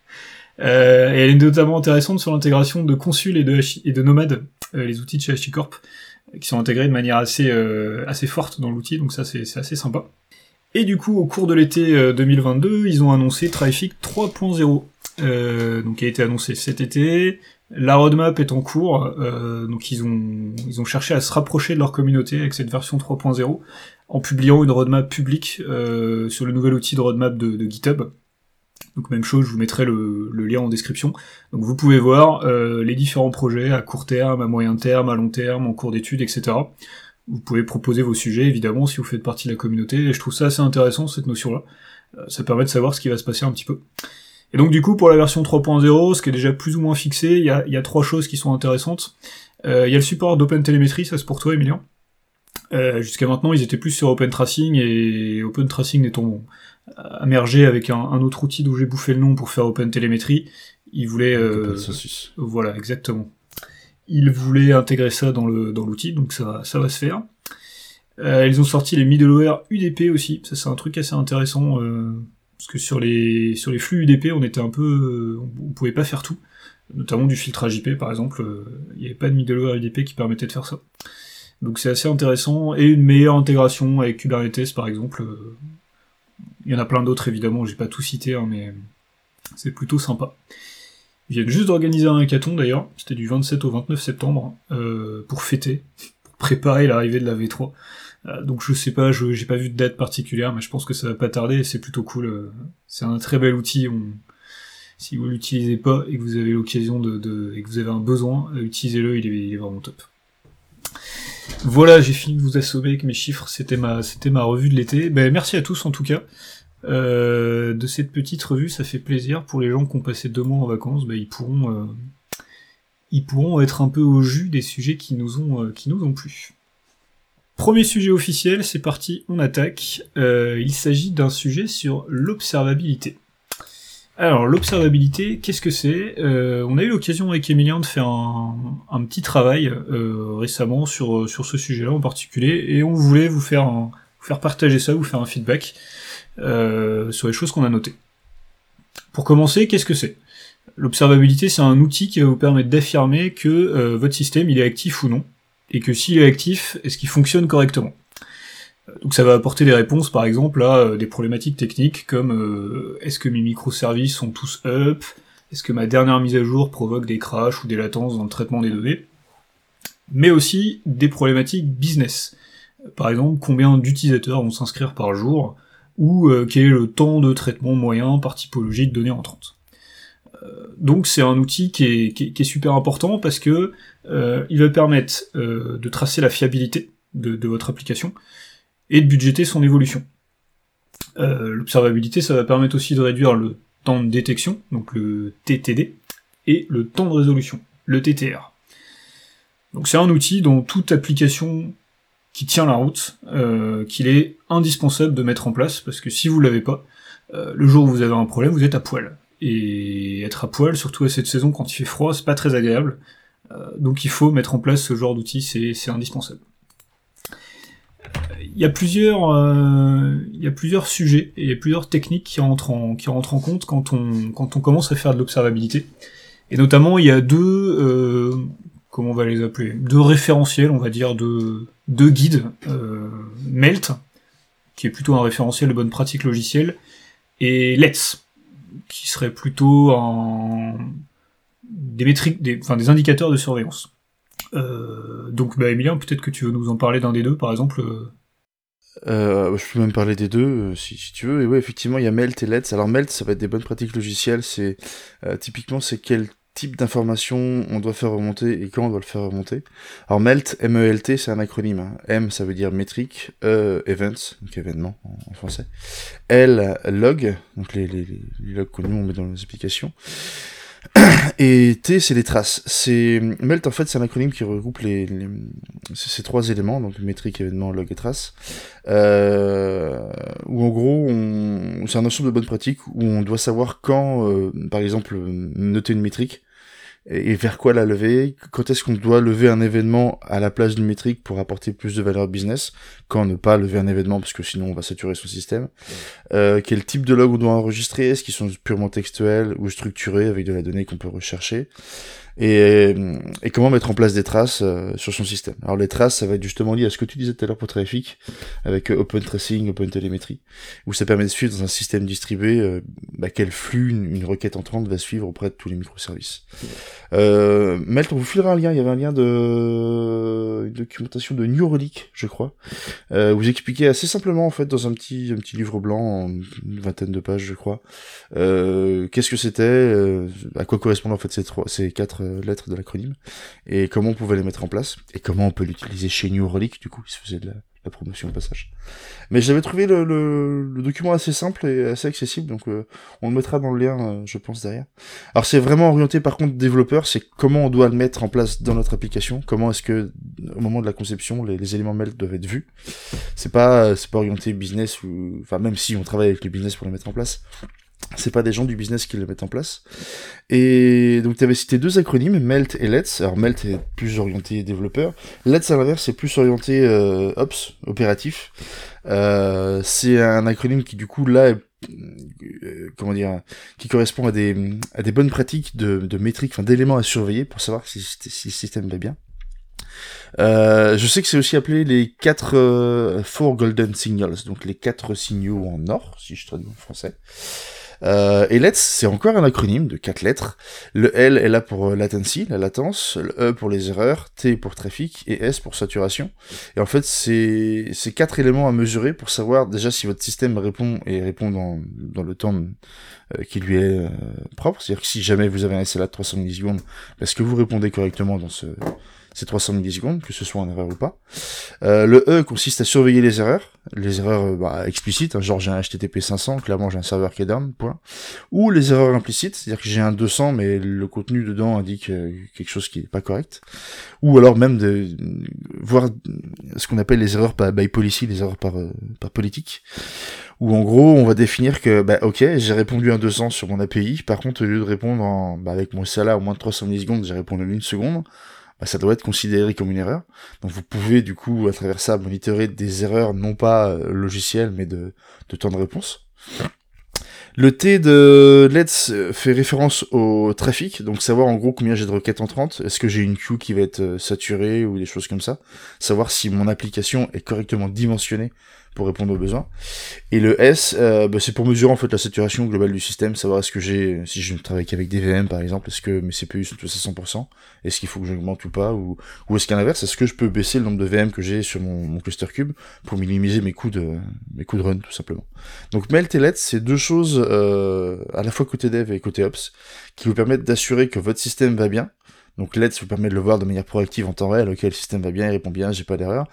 Euh, et elle est notamment intéressante sur l'intégration de Consul et de, et de Nomad, les outils de chez HashiCorp, qui sont intégrés de manière assez, assez forte dans l'outil, donc ça c'est assez sympa. Et du coup, au cours de l'été 2022, ils ont annoncé Traffic 3.0, donc qui a été annoncé cet été, la roadmap est en cours, euh, donc ils ont, ils ont cherché à se rapprocher de leur communauté avec cette version 3.0 en publiant une roadmap publique euh, sur le nouvel outil de roadmap de, GitHub. Donc même chose, je vous mettrai le, lien en description. Donc vous pouvez voir euh, les différents projets à court terme, à moyen terme, à long terme, en cours d'études, etc. Vous pouvez proposer vos sujets évidemment si vous faites partie de la communauté, et je trouve ça assez intéressant cette notion-là. ça permet de savoir ce qui va se passer un petit peu. Et donc du coup, pour la version 3.0, ce qui est déjà plus ou moins fixé, il y a, y a trois choses qui sont intéressantes. Euh, il y a le support d'OpenTelemetry, ça c'est pour toi Emilien. Euh, Jusqu'à maintenant, ils étaient plus sur OpenTracing, et OpenTracing étant immergé avec un, un, autre outil d'où j'ai bouffé le nom pour faire OpenTelemetry, ils voulaient... Euh, voilà, exactement. Ils voulaient intégrer ça dans le dans l'outil, donc ça, ça va se faire. Euh, ils ont sorti les middleware UDP aussi, ça c'est un truc assez intéressant euh, parce que sur les sur les flux UDP, on était un peu, on pouvait pas faire tout, notamment du filtrage IP par exemple. Euh, il n'y avait pas de middleware UDP qui permettait de faire ça. Donc c'est assez intéressant et une meilleure intégration avec Kubernetes par exemple. Euh, il y en a plein d'autres évidemment, j'ai pas tout cité, hein, mais c'est plutôt sympa. Ils viennent juste d'organiser un hackathon d'ailleurs, c'était du 27 au 29 septembre, euh, pour fêter, pour préparer l'arrivée de la V3. Euh, donc je sais pas, je j'ai pas vu de date particulière, mais je pense que ça va pas tarder c'est plutôt cool. Euh, c'est un très bel outil. Si vous l'utilisez pas et que vous avez l'occasion de, et que vous avez un besoin, euh, utilisez-le, il est, vraiment top. Voilà, j'ai fini de vous assommer avec mes chiffres. C'était ma c'était ma revue de l'été. Ben merci à tous en tout cas. de cette petite revue, ça fait plaisir pour les gens qui ont passé deux mois en vacances. Ben, ils pourront ils pourront être un peu au jus des sujets qui nous ont qui nous ont plu. Premier sujet officiel, c'est parti, on attaque. Euh, il s'agit d'un sujet sur l'observabilité. Alors l'observabilité, qu'est-ce que c'est? Euh, On a eu l'occasion avec Emilien de faire un, petit travail euh, récemment sur, sur ce sujet-là en particulier, et on voulait vous faire, vous faire partager ça, vous faire un feedback sur les choses qu'on a notées. Pour commencer, qu'est-ce que c'est? L'observabilité, c'est un outil qui va vous permettre d'affirmer que votre système il est actif ou non, et que s'il est actif, est-ce qu'il fonctionne correctement? Donc ça va apporter des réponses par exemple à des problématiques techniques comme est-ce que mes microservices sont tous up, est-ce que ma dernière mise à jour provoque des crashs ou des latences dans le traitement des données, mais aussi des problématiques business. Par exemple, combien d'utilisateurs vont s'inscrire par jour, ou quel est le temps de traitement moyen par typologie de données entrantes? Donc c'est un outil qui est, super important parce que il va permettre de tracer la fiabilité de votre application, et de budgéter son évolution. Euh, L'observabilité, ça va permettre aussi de réduire le temps de détection, donc le TTD, et le temps de résolution, le TTR. Donc c'est un outil dont toute application qui tient la route, euh, qu'il est indispensable de mettre en place, parce que si vous l'avez pas, euh, le jour où vous avez un problème, vous êtes à poil. Et être à poil, surtout à cette saison quand il fait froid, c'est pas très agréable. Euh, donc il faut mettre en place ce genre d'outil, c'est indispensable il y a plusieurs, euh, il y a plusieurs sujets et il y a plusieurs techniques qui rentrent en, qui en compte quand on, quand on commence à faire de l'observabilité. Et notamment, il y a deux, euh, comment on va les appeler, deux référentiels, on va dire, de deux guides. Euh, Melt, qui est plutôt un référentiel de bonne pratique logicielle, et Let's, qui serait plutôt un, des métriques, enfin, des indicateurs de surveillance. Euh, donc, bah, Emilien, peut-être que tu veux nous en parler d'un des deux, par exemple. Euh, euh je peux même parler des deux si, tu veux. Et ouais, effectivement, il y a Melt et Let's. Alors Melt, ça va être des bonnes pratiques logicielles. C'est typiquement c'est quel type d'information on doit faire remonter et quand on doit le faire remonter. Alors Melt, M-E-L-T, c'est un acronyme. Hein. M, ça veut dire métrique. E, events, donc événement en, français. L, log, donc les, les, les logs que nous on met dans les applications. Et T, c'est les traces. C'est Melt, en fait, c'est un acronyme qui regroupe les, ces trois éléments, donc métrique, événement, log et trace. Euh, où en gros, on... c'est un ensemble de bonnes pratiques où on doit savoir quand, euh, par exemple, noter une métrique et vers quoi la lever, quand est-ce qu'on doit lever un événement à la place d'une métrique pour apporter plus de valeur business, quand ne pas lever un événement parce que sinon on va saturer son système, euh, quel type de log on doit enregistrer, est-ce qu'ils sont purement textuels ou structurés avec de la donnée qu'on peut rechercher, et, et, comment mettre en place des traces euh, sur son système? Alors les traces, ça va être justement lié à ce que tu disais tout à l'heure pour Traffic, avec euh, Open Tracing, Open Telemetry, où ça permet de suivre dans un système distribué euh, bah, quel flux une, requête entrante va suivre auprès de tous les microservices. Euh, Melt, on vous filera un lien, il y avait un lien de une documentation de New Relic, je crois, euh, vous expliquez assez simplement en fait dans un petit un petit livre blanc, une vingtaine de pages je crois, qu'est-ce que c'était, à quoi correspondent en fait ces trois, ces quatre lettres de l'acronyme, et comment on pouvait les mettre en place, et comment on peut l'utiliser chez New Relic, du coup, il se faisait de la, promotion au passage. Mais j'avais trouvé le, document assez simple et assez accessible, donc euh, on le mettra dans le lien, euh, je pense, derrière. Alors c'est vraiment orienté par contre développeur, c'est comment on doit le mettre en place dans notre application, comment est-ce que au moment de la conception, les, éléments melt doivent être vus. C'est pas, c'est pas orienté business ou, enfin même si on travaille avec le business pour les mettre en place, c'est pas des gens du business qui le mettent en place. Et donc tu avais cité deux acronymes, Melt et Let's. Alors Melt est plus orienté développeur. Let's à l'inverse c'est plus orienté euh, Ops, opératif. Euh, c'est un acronyme qui du coup là euh, comment dire, qui correspond à des, à des bonnes pratiques de, métriques, enfin d'éléments à surveiller pour savoir si, le système va bien. Euh, je sais que c'est aussi appelé les quatre euh, Four Golden Signals, donc les quatre signaux en or, si je traduis en français. Euh, et Let's, c'est encore un acronyme de quatre lettres. Le L est là pour euh, latency, la latence, le E pour les erreurs, T pour trafic et S pour saturation. Et en fait, c'est ces quatre éléments à mesurer pour savoir déjà si votre système répond et répond dans, dans le temps euh, qui lui est propre. C'est-à-dire que si jamais vous avez un SLA de 300 millisecondes, est-ce que vous répondez correctement dans ce c'est 300 millisecondes, que ce soit en erreur ou pas. Euh, le E consiste à surveiller les erreurs, les erreurs euh, bah, explicites, hein, genre j'ai un HTTP 500, clairement j'ai un serveur qui est down, point. Ou les erreurs implicites, c'est-à-dire que j'ai un 200 mais le contenu dedans indique euh, quelque chose qui est pas correct. Ou alors même de voir ce qu'on appelle les erreurs by policy, les erreurs par, par politique où en gros on va définir que bah ok j'ai répondu un 200 sur mon API, par contre au lieu de répondre en, bah, avec mon SLA au moins de 300 millisecondes, j'ai répondu en une seconde, bah, ça doit être considéré comme une erreur. Donc vous pouvez du coup à travers ça monitorer des erreurs non pas euh, logicielles mais de, temps de réponse. Le T de Let's fait référence au trafic, donc savoir en gros combien j'ai de requêtes entrantes, est-ce que j'ai une queue qui va être euh, saturée ou des choses comme ça, savoir si mon application est correctement dimensionnée pour répondre aux besoins. Et le S, euh, bah, c'est pour mesurer en fait la saturation globale du système, savoir est-ce que j'ai, si je ne travaille qu'avec des VM par exemple, est-ce que mes CPU sont tous à 100%, est-ce qu'il faut que j'augmente ou pas, ou, ou est-ce qu'à l'inverse, est-ce que je peux baisser le nombre de VM que j'ai sur mon, mon, cluster cube pour minimiser mes coûts de mes coûts de run tout simplement? Donc Melt et Let, c'est deux choses euh, à la fois côté dev et côté ops qui vous permettent d'assurer que votre système va bien, donc Let's vous permet de le voir de manière proactive en temps réel, ok le système va bien, il répond bien, j'ai pas d'erreur.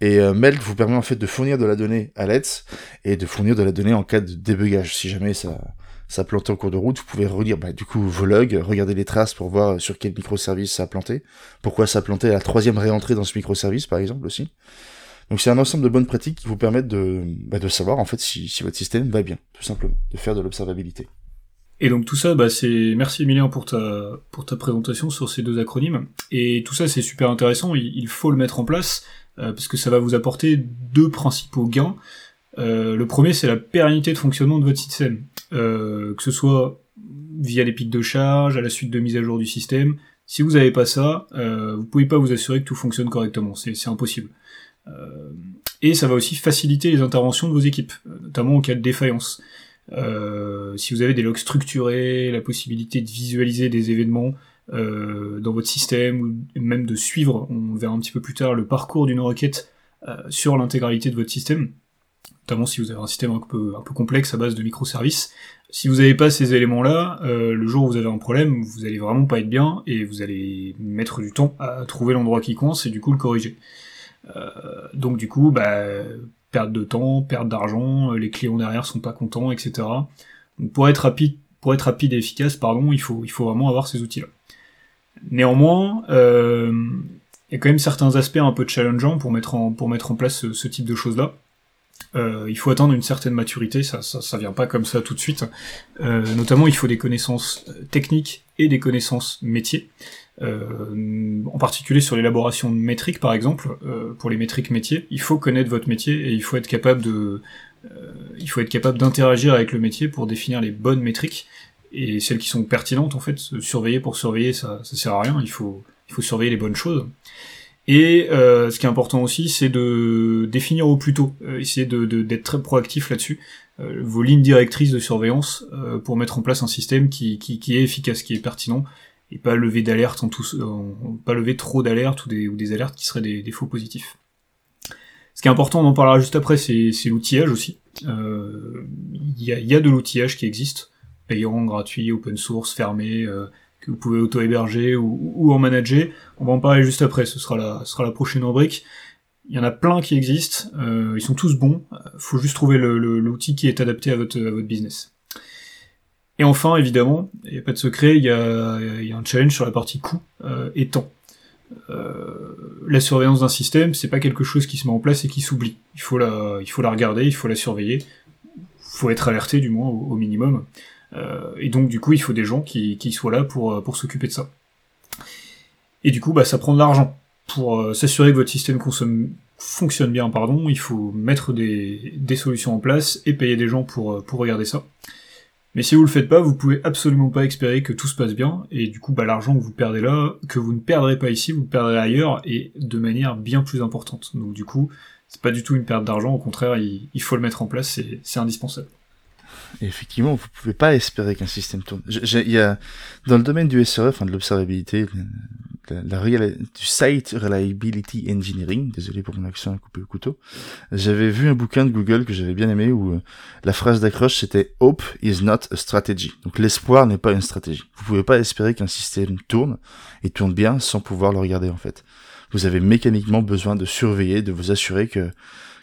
Et euh, Melt vous permet en fait de fournir de la donnée à Let's et de fournir de la donnée en cas de débugage. Si jamais ça ça a planté en cours de route, vous pouvez relire bah, du coup vos logs, regarder les traces pour voir sur quel microservice ça a planté, pourquoi ça a planté à la troisième réentrée dans ce microservice par exemple aussi. Donc c'est un ensemble de bonnes pratiques qui vous permettent de, bah, savoir en fait si votre système va bien, tout simplement, de faire de l'observabilité. Et donc tout ça, bah, c'est merci Emilien pour ta pour ta présentation sur ces deux acronymes. Et tout ça, c'est super intéressant. Il, il, faut le mettre en place euh, parce que ça va vous apporter deux principaux gains. Euh, le premier, c'est la pérennité de fonctionnement de votre système, euh, que ce soit via les pics de charge, à la suite de mise à jour du système. Si vous n'avez pas ça, euh, vous pouvez pas vous assurer que tout fonctionne correctement. C'est impossible. Euh, et ça va aussi faciliter les interventions de vos équipes, notamment en cas de défaillance. Euh, si vous avez des logs structurés, la possibilité de visualiser des événements euh, dans votre système, ou même de suivre, on verra un petit peu plus tard, le parcours d'une requête euh, sur l'intégralité de votre système, notamment si vous avez un système un peu, un peu complexe à base de microservices. Si vous n'avez pas ces éléments-là, euh, le jour où vous avez un problème, vous allez vraiment pas être bien et vous allez mettre du temps à trouver l'endroit qui coince et du coup le corriger. Euh, donc du coup, bah, perte de temps, perte d'argent, les clients derrière sont pas contents, etc. Donc pour être rapide, pour être rapide et efficace, pardon, il faut, il faut vraiment avoir ces outils-là. Néanmoins, euh, il y a quand même certains aspects un peu challengeants pour mettre en, pour mettre en place ce, ce type de choses-là. Euh, il faut attendre une certaine maturité, ça, ça, vient pas comme ça tout de suite. Euh, notamment, il faut des connaissances techniques et des connaissances métiers. Euh, en particulier sur l'élaboration de métriques, par exemple, euh, pour les métriques métiers, il faut connaître votre métier et il faut être capable de, euh, il faut être capable d'interagir avec le métier pour définir les bonnes métriques et celles qui sont pertinentes. En fait, surveiller pour surveiller, ça, ça sert à rien. Il faut, il faut surveiller les bonnes choses. Et euh, ce qui est important aussi, c'est de définir au plus tôt, euh, essayer de, d'être très proactif là-dessus, euh, vos lignes directrices de surveillance euh, pour mettre en place un système qui, qui, qui, est efficace, qui est pertinent, et pas lever d'alerte en tout, en, pas lever trop d'alertes ou des, ou des alertes qui seraient des, des, faux positifs. Ce qui est important, on en parlera juste après, c'est, l'outillage aussi. Il y a, y, a, de l'outillage qui existe, payant, gratuit, open source, fermé, que vous pouvez auto-héberger ou, ou, en manager. On va en parler juste après, ce sera la, ce sera la prochaine rubrique. Il y en a plein qui existent, euh, ils sont tous bons, faut juste trouver l'outil qui est adapté à votre, à votre business. Et enfin, évidemment, il n'y a pas de secret, il y a, y a un challenge sur la partie coût euh, et temps. Euh, la surveillance d'un système, c'est pas quelque chose qui se met en place et qui s'oublie. Il faut la, il faut la regarder, il faut la surveiller, il faut être alerté du moins au minimum. Euh, et donc du coup, il faut des gens qui, soient là pour, pour s'occuper de ça. Et du coup, bah, ça prend de l'argent. Pour euh, s'assurer que votre système consomme, fonctionne bien, pardon, il faut mettre des, solutions en place et payer des gens pour, pour regarder ça. Mais si vous le faites pas, vous pouvez absolument pas espérer que tout se passe bien, et du coup, bah, l'argent que vous perdez là, que vous ne perdrez pas ici, vous le perdrez ailleurs, et de manière bien plus importante. Donc du coup, c'est pas du tout une perte d'argent, au contraire, il, il faut le mettre en place, c'est indispensable. Effectivement, vous pouvez pas espérer qu'un système tourne. Il y a, dans le domaine du SRE, enfin de l'observabilité, la, du Site Reliability Engineering, désolé pour mon accent à couper le couteau, j'avais vu un bouquin de Google que j'avais bien aimé où euh, la phrase d'accroche c'était Hope is not a strategy. Donc l'espoir n'est pas une stratégie. Vous pouvez pas espérer qu'un système tourne et tourne bien sans pouvoir le regarder en fait. Vous avez mécaniquement besoin de surveiller, de vous assurer que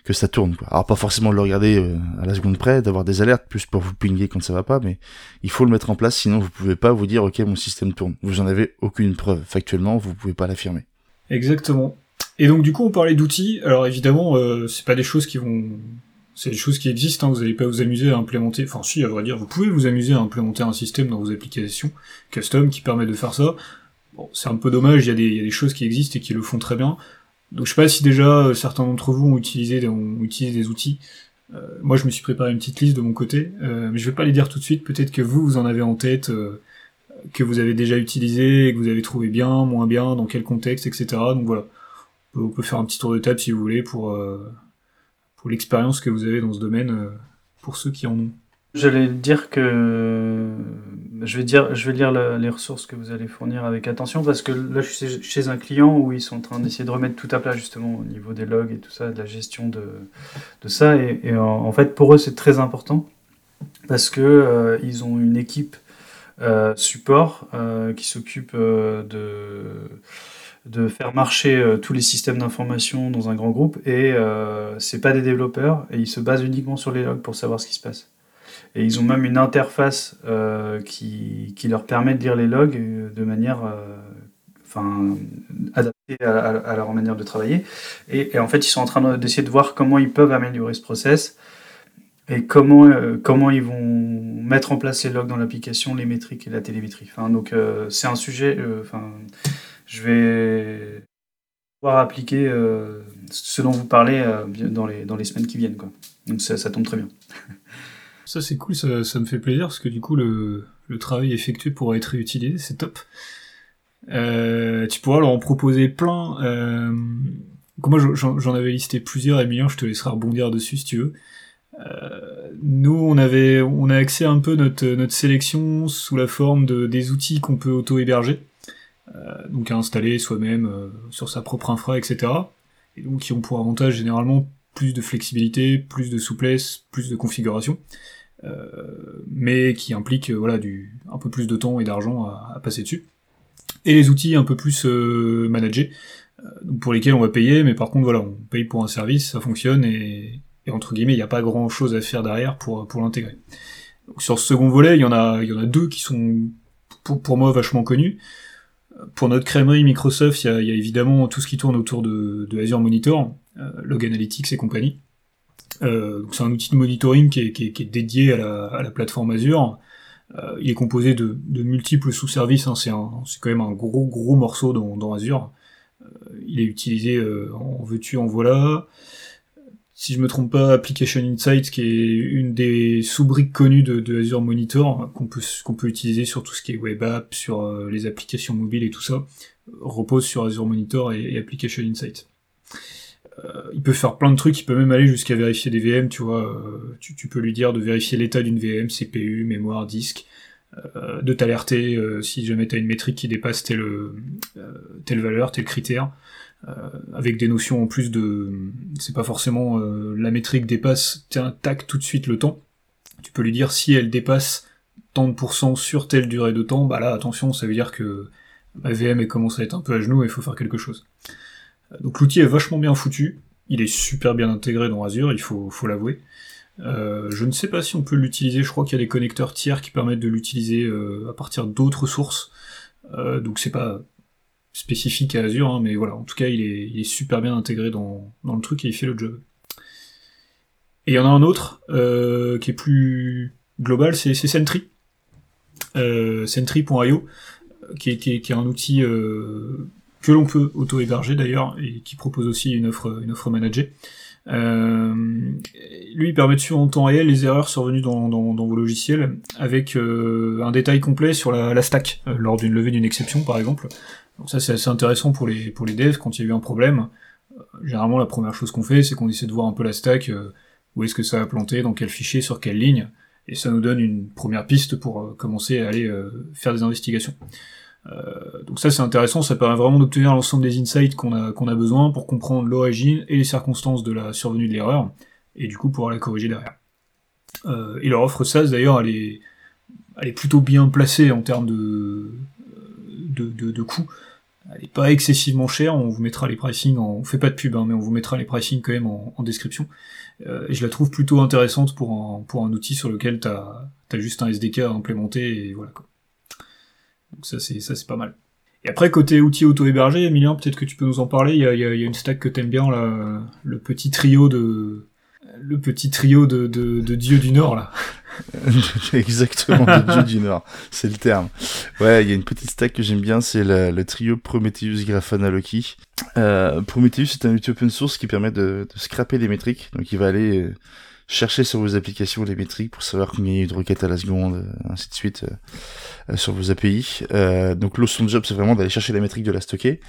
que ça tourne. Quoi. Alors pas forcément de le regarder euh, à la seconde près, d'avoir des alertes plus pour vous pinguer quand ça va pas, mais il faut le mettre en place, sinon vous pouvez pas vous dire ok mon système tourne. Vous en avez aucune preuve. Factuellement, vous pouvez pas l'affirmer. Exactement. Et donc du coup on parlait d'outils. Alors évidemment euh, c'est pas des choses qui vont c'est des choses qui existent, hein. vous n'allez pas vous amuser à implémenter, enfin si à vrai dire, vous pouvez vous amuser à implémenter un système dans vos applications custom qui permet de faire ça. Bon, c'est un peu dommage, il y, a des, il y a des choses qui existent et qui le font très bien. Donc je sais pas si déjà euh, certains d'entre vous ont utilisé, ont utilisé des outils moi, je me suis préparé une petite liste de mon côté, mais je vais pas les dire tout de suite. Peut-être que vous, vous en avez en tête, que vous avez déjà utilisé, que vous avez trouvé bien, moins bien, dans quel contexte, etc. Donc voilà, on peut, faire un petit tour de table si vous voulez pour pour l'expérience que vous avez dans ce domaine, pour ceux qui en ont. J'allais dire que je vais dire, je vais lire les ressources que vous allez fournir avec attention parce que là, je suis chez un client où ils sont en train d'essayer de remettre tout à plat justement au niveau des logs et tout ça, de la gestion de, ça. Et, en, fait, pour eux, c'est très important parce que euh, ils ont une équipe euh, support euh, qui s'occupe de de faire marcher tous les systèmes d'information dans un grand groupe et c'est pas des développeurs et ils se basent uniquement sur les logs pour savoir ce qui se passe. Et ils ont même une interface euh, qui, qui, leur permet de lire les logs euh, de manière euh, enfin, adaptée à, leur manière de travailler. Et, en fait, ils sont en train d'essayer de voir comment ils peuvent améliorer ce process et comment, comment ils vont mettre en place les logs dans l'application, les métriques et la télémétrie. Enfin, donc, c'est un sujet. Enfin, je vais pouvoir appliquer ce dont vous parlez dans, les, dans les semaines qui viennent. Quoi. Donc, ça, ça tombe très bien. <laughs> Ça c'est cool, ça, ça, me fait plaisir parce que du coup le, le travail effectué pourra être réutilisé, c'est top. Euh, tu pourras leur en proposer plein. Euh, moi j'en avais listé plusieurs, Emilien, je te laisserai rebondir dessus si tu veux. Euh, nous on avait on a accès un peu notre, notre sélection sous la forme de, des outils qu'on peut auto-héberger. Euh, donc à installer soi-même euh, sur sa propre infra, etc. Et donc qui ont pour avantage généralement plus de flexibilité, plus de souplesse, plus de configuration. Euh, mais qui implique euh, voilà du un peu plus de temps et d'argent à, passer dessus. Et les outils un peu plus euh, managés, pour lesquels on va payer, mais par contre voilà, on paye pour un service, ça fonctionne et, entre guillemets, il n'y a pas grand chose à faire derrière pour, pour l'intégrer. Sur ce second volet, il y en a, il y en a deux qui sont pour, pour moi vachement connus. Pour notre crèmerie Microsoft, il y, a, y a évidemment tout ce qui tourne autour de, de Azure Monitor, Log Analytics et compagnie. Euh, c'est un outil de monitoring qui est, qui est, dédié à la, à la, plateforme Azure. Euh, il est composé de, de multiples sous-services, hein, c'est quand même un gros gros morceau dans, dans Azure. Euh, il est utilisé euh, en veux-tu, en voilà. Si je me trompe pas, Application Insight, qui est une des sous-briques connues de, de, Azure Monitor, qu'on peut, qu'on peut utiliser sur tout ce qui est web app, sur euh, les applications mobiles et tout ça, repose sur Azure Monitor et, et Application Insight. Euh, il peut faire plein de trucs, il peut même aller jusqu'à vérifier des VM, tu vois. Euh, tu, peux lui dire de vérifier l'état d'une VM, CPU, mémoire, disque, euh, de t'alerter si jamais tu une métrique qui dépasse telle, telle valeur, tel critère. avec des notions en plus de... C'est pas forcément la métrique dépasse, tac, tout de suite le temps. Tu peux lui dire si elle dépasse tant de pourcents sur telle durée de temps, bah là, attention, ça veut dire que ma VM elle commence à être un peu à genoux et il faut faire quelque chose. Donc l'outil est vachement bien foutu, il est super bien intégré dans Azure, il faut, l'avouer. Euh, je ne sais pas si on peut l'utiliser, je crois qu'il y a des connecteurs tiers qui permettent de l'utiliser euh, à partir d'autres sources, euh, donc c'est pas spécifique à Azure, hein, mais voilà, en tout cas il est, super bien intégré dans, le truc et il fait le job. Et il y en a un autre euh, qui est plus global, c'est Sentry. Sentry.io, qui est un outil que l'on peut auto-héberger d'ailleurs, et qui propose aussi une offre, une offre managée. Euh, lui, permet de suivre en temps réel les erreurs survenues dans, dans, vos logiciels, avec euh, un détail complet sur la, stack, euh, lors d'une levée d'une exception par exemple. Donc ça c'est assez intéressant pour les, pour les devs, quand il y a eu un problème. Généralement la première chose qu'on fait, c'est qu'on essaie de voir un peu la stack, où est-ce que ça a planté, dans quel fichier, sur quelle ligne, et ça nous donne une première piste pour commencer à aller faire des investigations. Euh, donc ça c'est intéressant, ça permet vraiment d'obtenir l'ensemble des insights qu'on a, a besoin pour comprendre l'origine et les circonstances de la survenue de l'erreur, et du coup pouvoir la corriger derrière. Euh, et leur offre SaaS d'ailleurs elle est, elle est plutôt bien placée en termes de, de, de, de coûts. Elle est pas excessivement chère, on vous mettra les pricing, en... on fait pas de pub, hein, mais on vous mettra les pricing quand même en, en description. Euh, et je la trouve plutôt intéressante pour un, pour un outil sur lequel tu as, juste un SDK à implémenter et voilà quoi. Donc ça c'est ça c'est pas mal. Et après côté outils auto-hébergés, Emilien, peut-être que tu peux nous en parler. Il y a, il y a, une stack que t'aimes bien là, le petit trio de le petit trio de, de, de dieux du Nord là. <laughs> Exactement, de dieux du Nord, c'est le terme. Ouais, il y a une petite stack que j'aime bien, c'est le trio Prometheus Grafana Loki. Euh, Prometheus c'est un outil open source qui permet de, de scraper les métriques, donc il va aller euh, chercher sur vos applications les métriques pour savoir combien il y a eu de requêtes à la seconde, euh, ainsi de suite euh, sur vos API. donc l'eau son job c'est vraiment d'aller chercher la métrique de la stocker.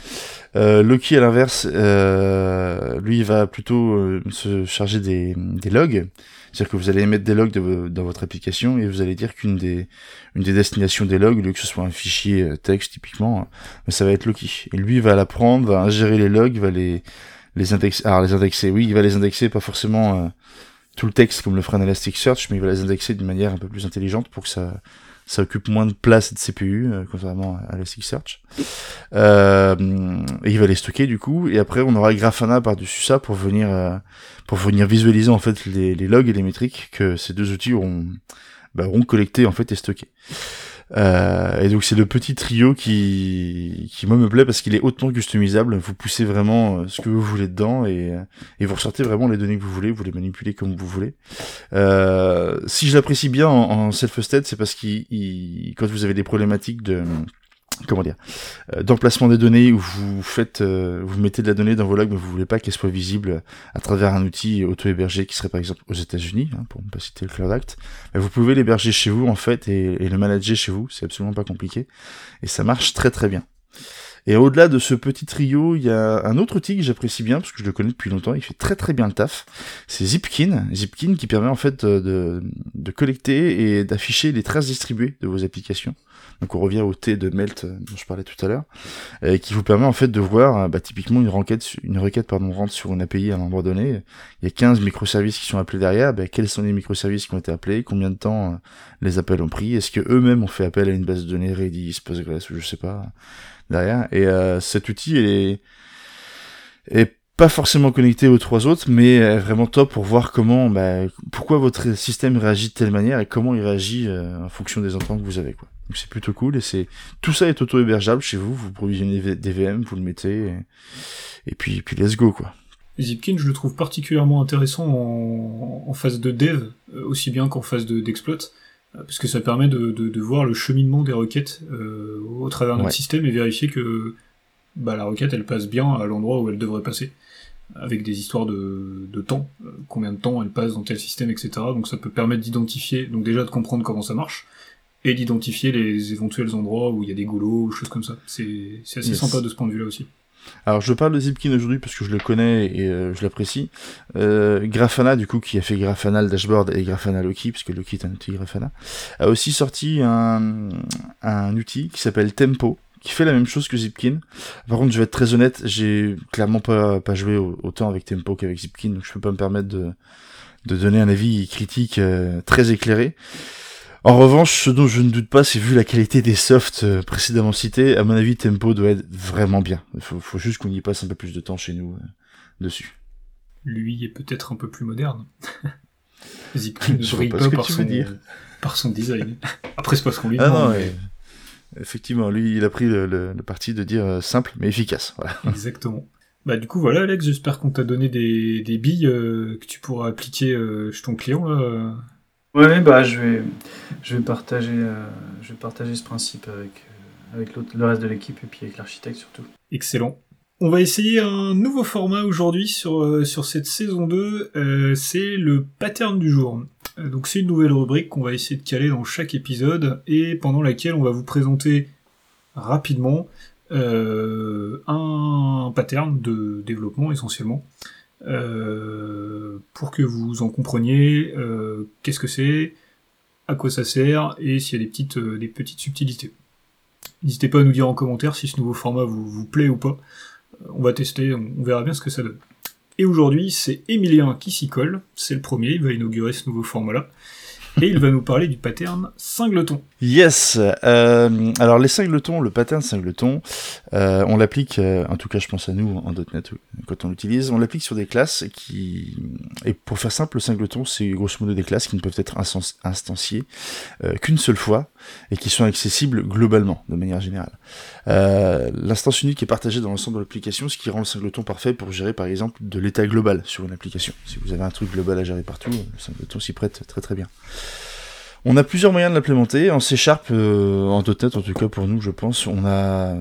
Loki à l'inverse, lui il va plutôt se charger des, des logs. C'est-à-dire que vous allez mettre des logs dans votre application et vous allez dire qu'une des, une des destinations des logs, lieu que ce soit un fichier texte typiquement, ça va être Loki. Et lui va l'apprendre, va ingérer les logs, va les les indexer. Alors les indexer, oui, il va les indexer, pas forcément euh, tout le texte comme le ferait un Elasticsearch, mais il va les indexer d'une manière un peu plus intelligente pour que ça ça occupe moins de place de CPU, euh, contrairement à Elasticsearch. Euh, et il va les stocker du coup, et après on aura Grafana par-dessus ça pour venir euh, pour venir visualiser en fait les, les, logs et les métriques que ces deux outils auront, bah, auront collecté en fait et stocké. Euh, et donc c'est le petit trio qui, qui moi me plaît parce qu'il est hautement customisable. Vous poussez vraiment euh, ce que vous voulez dedans et, et vous ressortez vraiment les données que vous voulez. Vous les manipulez comme vous voulez. Euh, si je l'apprécie bien en, self-hosted, c'est parce qu'il, quand vous avez des problématiques de comment dire, euh, d'emplacement des données où vous faites, euh, vous mettez de la donnée dans vos logs, mais vous voulez pas qu'elle soit visible à travers un outil auto-hébergé qui serait par exemple aux États-Unis, hein, pour ne pas citer le Cloud Act. vous pouvez l'héberger chez vous en fait et, et le manager chez vous, c'est absolument pas compliqué et ça marche très très bien. Et au-delà de ce petit trio, il y a un autre outil que j'apprécie bien, parce que je le connais depuis longtemps, il fait très très bien le taf. C'est Zipkin. Zipkin qui permet en fait de, de collecter et d'afficher les traces distribuées de vos applications. Donc on revient au T de Melt euh, dont je parlais tout à l'heure, et qui vous permet en fait de voir euh, bah, typiquement une requête, une requête pardon, rentre sur une API à un endroit donné, il y a 15 microservices qui sont appelés derrière, bah, quels sont les microservices qui ont été appelés, combien de temps euh, les appels ont pris, est-ce que eux-mêmes ont fait appel à une base de données Redis, Postgres ou je sais pas derrière? Et cet outil est, est pas forcément connecté aux trois autres, mais vraiment top pour voir comment, bah, pourquoi votre système réagit de telle manière et comment il réagit en fonction des entrants que vous avez. Quoi. Donc c'est plutôt cool et c'est tout ça est auto-hébergeable chez vous, vous provisionnez des VM, vous le mettez et, puis puis let's go quoi. Zipkin, je le trouve particulièrement intéressant en, phase de dev, euh, aussi bien qu'en phase d'exploit, euh, parce que ça permet de, de, voir le cheminement des requêtes euh, au travers d'un système et vérifier que bah, la requête elle passe bien à l'endroit où elle devrait passer, avec des histoires de, de temps, combien de temps elle passe dans tel système, etc. Donc ça peut permettre d'identifier, donc déjà de comprendre comment ça marche, et d'identifier les éventuels endroits où il y a des goulots ou choses comme ça. C'est assez sympa de ce point de vue-là aussi. Alors je parle de Zipkin aujourd'hui parce que je le connais et euh, je l'apprécie. Euh, Grafana du coup qui a fait Grafana le dashboard et Grafana Loki puisque Loki est un outil Grafana a aussi sorti un, un outil qui s'appelle Tempo qui fait la même chose que Zipkin. Par contre je vais être très honnête, j'ai clairement pas, pas joué autant avec Tempo qu'avec Zipkin donc je peux pas me permettre de, de donner un avis critique euh, très éclairé. En revanche, ce dont je ne doute pas, c'est vu la qualité des softs euh, précédemment cités, à mon avis, Tempo doit être vraiment bien. Il faut, juste qu'on y passe un peu plus de temps chez nous euh, dessus. Lui est peut-être un peu plus moderne. <laughs> Zipkin ne brille pas, par, son, dire. par son design. Après, c'est pas ce qu'on lui ah demande. Effectivement, lui, il a pris le, parti de dire euh, simple mais efficace. <laughs> Exactement. Bah du coup voilà Alex, j'espère qu'on t'a donné des, billes que tu pourras appliquer chez ton client là. Oui, bah, je, vais, je, vais partager, euh, je vais partager ce principe avec, euh, avec le reste de l'équipe et puis avec l'architecte surtout. Excellent. On va essayer un nouveau format aujourd'hui sur, euh, sur cette saison 2, c'est le pattern du jour. Donc c'est une nouvelle rubrique qu'on va essayer de caler dans chaque épisode et pendant laquelle on va vous présenter rapidement un pattern de développement essentiellement euh, pour que vous en compreniez euh, qu'est-ce que c'est, à quoi ça sert et s'il y a des petites, euh, des petites subtilités. N'hésitez pas à nous dire en commentaire si ce nouveau format vous, vous plaît ou pas. On va tester, on verra bien ce que ça donne. Et aujourd'hui, c'est Emilien qui s'y colle. C'est le premier, il va inaugurer ce nouveau format-là et il va nous parler du pattern singleton. Yes. Euh, alors les singletons, le pattern singleton, euh, on l'applique, euh, en tout cas je pense à nous en .NET quand on l'utilise, on l'applique sur des classes qui, et pour faire simple, le singleton c'est grosso modo des classes qui ne peuvent être instanciées qu'une seule fois et qui sont accessibles globalement, de manière générale. L'instance unique est partagée dans l'ensemble de l'application, ce qui rend le singleton parfait pour gérer par exemple de l'état global sur une application. Si vous avez un truc global à gérer partout, le singleton s'y prête très très bien. On a plusieurs moyens de l'implémenter. En C Sharp, euh, en .NET en tout cas pour nous, je pense, on a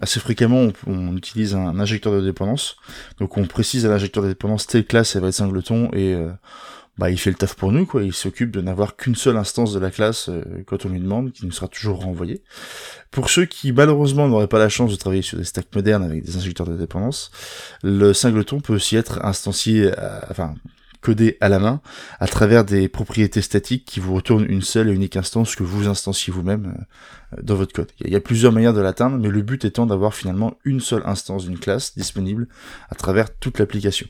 assez fréquemment, on, utilise un, injecteur de dépendance. Donc on précise à l'injecteur de dépendance telle classe, elle va être singleton et euh, bah, il fait le taf pour nous, quoi. Il s'occupe de n'avoir qu'une seule instance de la classe euh, quand on lui demande, qui nous sera toujours renvoyée. Pour ceux qui, malheureusement, n'auraient pas la chance de travailler sur des stacks modernes avec des injecteurs de dépendance, le singleton peut aussi être instancié, enfin, codé à la main, à travers des propriétés statiques qui vous retournent une seule et unique instance que vous instanciez vous-même euh, dans votre code. Il y a plusieurs manières de l'atteindre, mais le but étant d'avoir finalement une seule instance d'une classe disponible à travers toute l'application.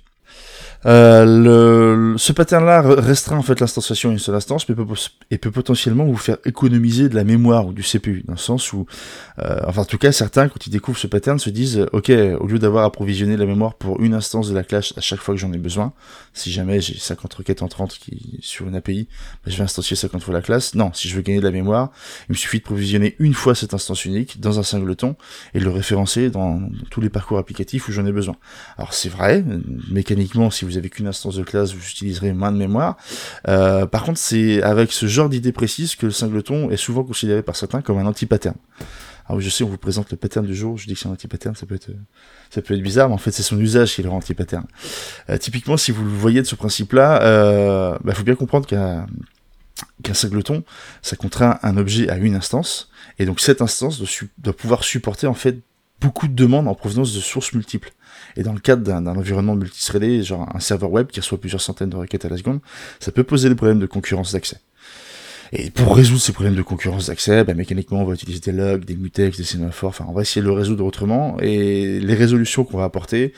Euh, le, ce pattern-là restreint en fait l'instanciation à une seule instance, mais peut, et peut potentiellement vous faire économiser de la mémoire ou du CPU, dans le sens où, euh, enfin en tout cas certains quand ils découvrent ce pattern se disent, ok, au lieu d'avoir approvisionné la mémoire pour une instance de la classe à chaque fois que j'en ai besoin, si jamais j'ai 50 requêtes en 30 qui sur une API, bah, je vais instancier 50 fois la classe. Non, si je veux gagner de la mémoire, il me suffit de provisionner une fois cette instance unique dans un singleton et de le référencer dans, dans tous les parcours applicatifs où j'en ai besoin. Alors c'est vrai, mécaniquement, si vous vous avez qu'une instance de classe, vous utiliserez moins de mémoire. Euh, par contre, c'est avec ce genre d'idée précise que le singleton est souvent considéré par certains comme un anti-pattern. Alors je sais, on vous présente le pattern du jour, je dis que c'est un anti-pattern, ça peut être, ça peut être bizarre, mais en fait c'est son usage qui le anti-pattern. Euh, typiquement, si vous le voyez de ce principe-là, il euh, bah, faut bien comprendre qu'un qu'un singleton, ça contraint un objet à une instance, et donc cette instance doit, doit pouvoir supporter en fait beaucoup de demandes en provenance de sources multiples. Et dans le cadre d'un environnement multithreadé, genre un serveur web qui reçoit plusieurs centaines de requêtes à la seconde, ça peut poser des problèmes de concurrence d'accès. Et pour résoudre ces problèmes de concurrence d'accès, bah, mécaniquement, on va utiliser des logs, des mutex, des sémaphores, enfin, on va essayer de le résoudre autrement, et les résolutions qu'on va apporter,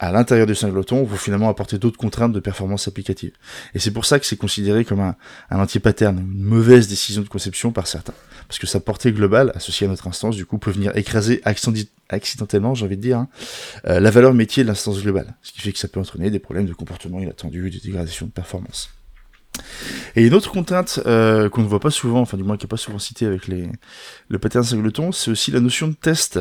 à l'intérieur du singleton vont finalement apporter d'autres contraintes de performance applicative. Et c'est pour ça que c'est considéré comme un, un anti-pattern, une mauvaise décision de conception par certains. Parce que sa portée globale, associée à notre instance, du coup, peut venir écraser accidentellement, j'ai envie de dire, hein, euh, la valeur métier de l'instance globale. Ce qui fait que ça peut entraîner des problèmes de comportement inattendu, des dégradations de performance. Et une autre contrainte euh, qu'on ne voit pas souvent, enfin du moins qui n'est pas souvent citée avec les, le pattern singleton, c'est aussi la notion de test.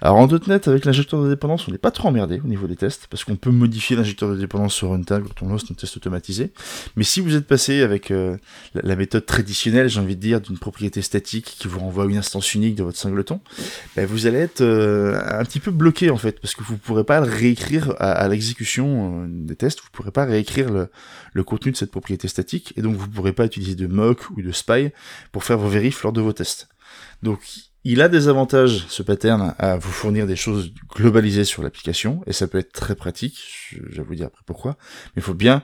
Alors en .NET, avec l'injecteur de dépendance, on n'est pas trop emmerdé au niveau des tests, parce qu'on peut modifier l'injecteur de dépendance sur runtime quand on lance nos tests automatisés. Mais si vous êtes passé avec euh, la, méthode traditionnelle, j'ai envie de dire, d'une propriété statique qui vous renvoie une instance unique de votre singleton, ben vous allez être euh, un petit peu bloqué en fait, parce que vous ne pourrez pas réécrire à, l'exécution des tests, vous ne pourrez pas réécrire le, le contenu de cette propriété statique, et donc vous ne pourrez pas utiliser de mock ou de spy pour faire vos vérifs lors de vos tests. Donc il a des avantages, ce pattern, à vous fournir des choses globalisées sur l'application, et ça peut être très pratique, je vais vous dire après pourquoi, mais il faut bien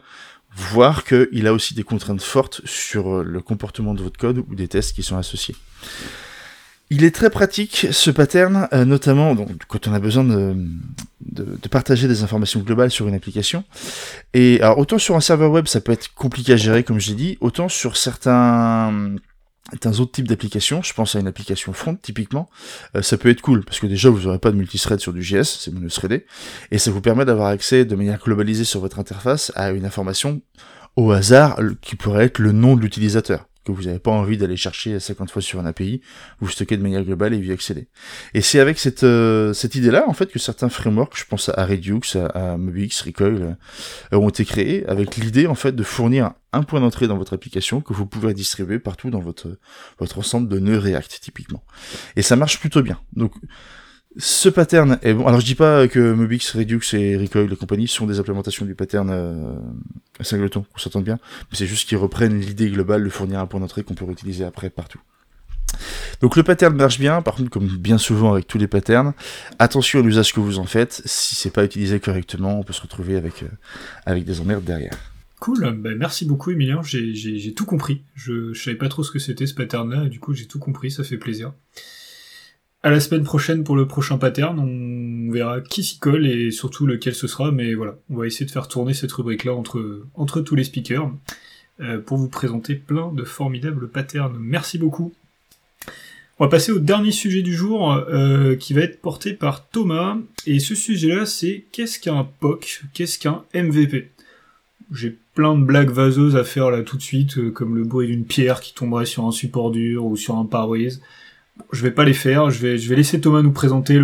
voir qu'il a aussi des contraintes fortes sur le comportement de votre code ou des tests qui sont associés. Il est très pratique ce pattern, euh, notamment donc, quand on a besoin de, de, partager des informations globales sur une application. Et alors autant sur un serveur web ça peut être compliqué à gérer comme j'ai dit, autant sur certains un autre type d'application, je pense à une application front typiquement, euh, ça peut être cool parce que déjà vous n'aurez pas de multithread sur du JS, c'est monothreadé, et ça vous permet d'avoir accès de manière globalisée sur votre interface à une information au hasard qui pourrait être le nom de l'utilisateur que vous n'avez pas envie d'aller chercher 50 fois sur un API, vous stockez de manière globale et vous y accédez. Et c'est avec cette, euh, cette idée-là, en fait, que certains frameworks, je pense à Redux, à, Mobix, Recoil, euh, ont été créés avec l'idée, en fait, de fournir un point d'entrée dans votre application que vous pouvez distribuer partout dans votre, votre ensemble de nœuds React, typiquement. Et ça marche plutôt bien. Donc, ce pattern est bon. Alors je dis pas que Mobix, Redux et Recoil et compagnie sont des implémentations du pattern euh, singleton, qu'on s'entende bien, mais c'est juste qu'ils reprennent l'idée globale de fournir un point d'entrée qu'on peut réutiliser après partout. Donc le pattern marche bien, par contre comme bien souvent avec tous les patterns, attention à l'usage que vous en faites, si c'est pas utilisé correctement, on peut se retrouver avec, euh, des emmerdes derrière. Cool, ben merci beaucoup Emilien, j'ai tout compris. Je, je savais pas trop ce que c'était ce pattern-là, et du coup j'ai tout compris, ça fait plaisir à la semaine prochaine pour le prochain pattern. On verra qui s'y colle et surtout lequel ce sera. Mais voilà, on va essayer de faire tourner cette rubrique-là entre, entre tous les speakers euh, pour vous présenter plein de formidables patterns. Merci beaucoup. On va passer au dernier sujet du jour euh, qui va être porté par Thomas. Et ce sujet-là, c'est qu'est-ce qu'un POC Qu'est-ce qu'un MVP J'ai plein de blagues vaseuses à faire là tout de suite, euh, comme le bruit d'une pierre qui tomberait sur un support dur ou sur un pare-brise je vais pas les faire, je vais, laisser Thomas nous présenter,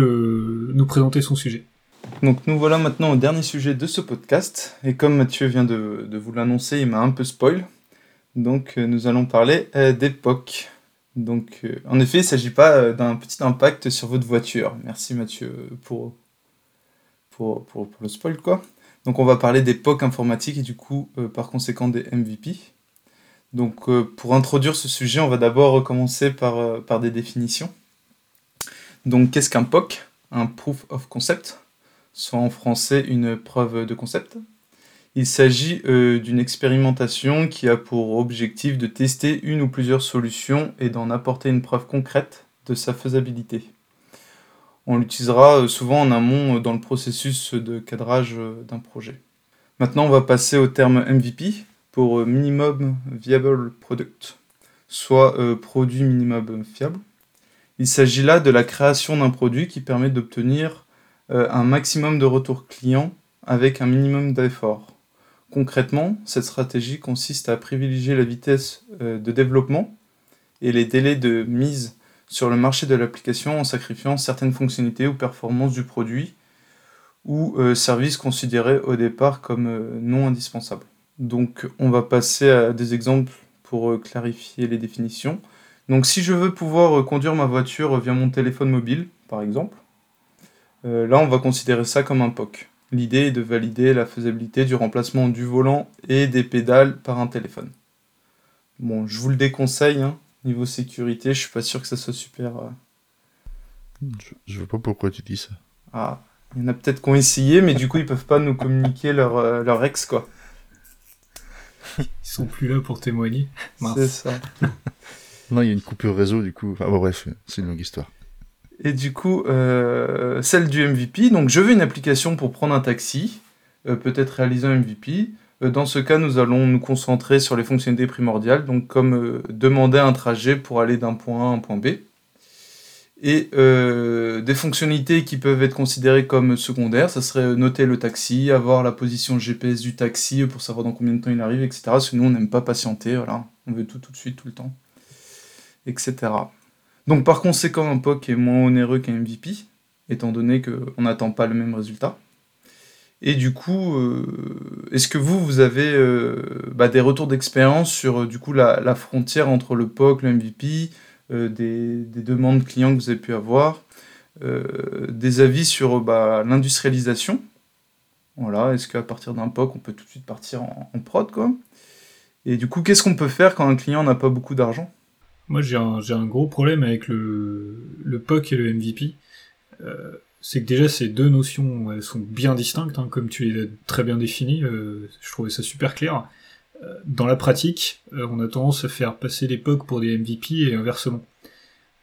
son sujet. Donc nous voilà maintenant au dernier sujet de ce podcast, et comme Mathieu vient de, vous l'annoncer, il m'a un peu spoil, donc euh, nous allons parler euh, d'époque. Donc euh, en effet, il ne s'agit pas d'un petit impact sur votre voiture. Merci Mathieu pour le spoil quoi. Donc on va parler des POC informatiques et du coup par conséquent des MVP. Donc pour introduire ce sujet, on va d'abord commencer par, par des définitions. Donc qu'est-ce qu'un POC Un Proof of Concept, soit en français une preuve de concept. Il s'agit euh, d'une expérimentation qui a pour objectif de tester une ou plusieurs solutions et d'en apporter une preuve concrète de sa faisabilité. On l'utilisera euh, souvent en amont euh, dans le processus de cadrage d'un projet. Maintenant, on va passer au terme MVP pour Minimum Viable Product, soit produit minimum fiable. Il s'agit là de la création d'un produit qui permet d'obtenir un maximum de retours clients avec un minimum d'efforts. Concrètement, cette stratégie consiste à privilégier la vitesse euh, de développement et les délais de mise sur le marché de l'application en sacrifiant certaines fonctionnalités ou performances du produit ou euh, services considérés au départ comme euh, non indispensables. Donc on va passer à des exemples pour clarifier les définitions. Donc si je veux pouvoir conduire ma voiture via mon téléphone mobile, par exemple, là on va considérer ça comme un POC. L'idée est de valider la faisabilité du remplacement du volant et des pédales par un téléphone. Bon, je vous le déconseille, hein. niveau sécurité, je suis pas sûr que ça soit super. Euh. Je, vois pas pourquoi tu dis ça. Ah, il y en a peut-être qui ont essayé, mais du coup ils peuvent pas nous communiquer leur, euh, leur ex quoi. Ils sont plus là pour témoigner. C'est ça. non, il y a une coupure réseau du coup. Enfin bon, bref, c'est une longue histoire et du coup euh, celle du MVP. Donc je veux une application pour prendre un taxi, euh, peut-être réaliser un MVP. Euh, dans ce cas, nous allons nous concentrer sur les fonctionnalités primordiales, donc comme demander un trajet pour aller d'un point A à un point B. Et des fonctionnalités qui peuvent être considérées comme secondaires, ça serait noter le taxi, avoir la position GPS du taxi pour savoir dans combien de temps il arrive, etc. Parce que nous, on n'aime pas patienter, voilà. on veut tout tout de suite, tout le temps, etc. Donc par conséquent, un POC est moins onéreux qu'un MVP, étant donné qu'on n'attend pas le même résultat. Et du coup, euh, est-ce que vous, vous avez euh, bah, des retours d'expérience sur euh, du coup la, frontière entre le POC, le MVP, des, demandes clients que vous avez pu avoir, des avis sur bah, l'industrialisation Voilà, est-ce qu'à partir d'un POC, on peut tout de suite partir en, prod quoi? Et du coup, qu'est-ce qu'on peut faire quand un client n'a pas beaucoup d'argent? Moi, j'ai un, gros problème avec le, POC et le MVP. Euh, c'est que déjà, ces deux notions, elles sont bien distinctes, hein, comme tu les as très bien définies. Euh, je trouvais ça super clair. Euh, dans la pratique, euh, on a tendance à faire passer les POC pour des MVP et inversement.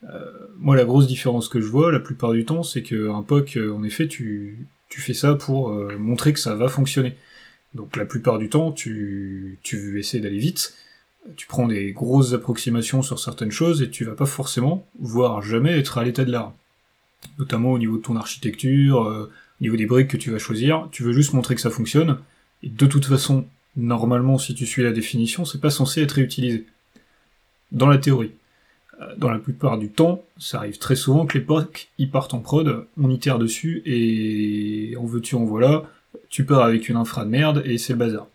Euh, moi, la grosse différence que je vois, la plupart du temps, c'est qu'un POC, en effet, tu, tu fais ça pour montrer que ça va fonctionner. Donc la plupart du temps, tu, tu veux essayer d'aller vite, tu prends des grosses approximations sur certaines choses et tu vas pas forcément, voire jamais, être à l'état de l'art. Notamment au niveau de ton architecture, euh, au niveau des briques que tu vas choisir, tu veux juste montrer que ça fonctionne, et de toute façon, normalement, si tu suis la définition, c'est pas censé être réutilisé. Dans la théorie. Euh, dans la plupart du temps, ça arrive très souvent que les POC, ils partent en prod, on itère dessus, et en veux-tu, en voilà, tu pars avec une infra de merde, et c'est le bazar.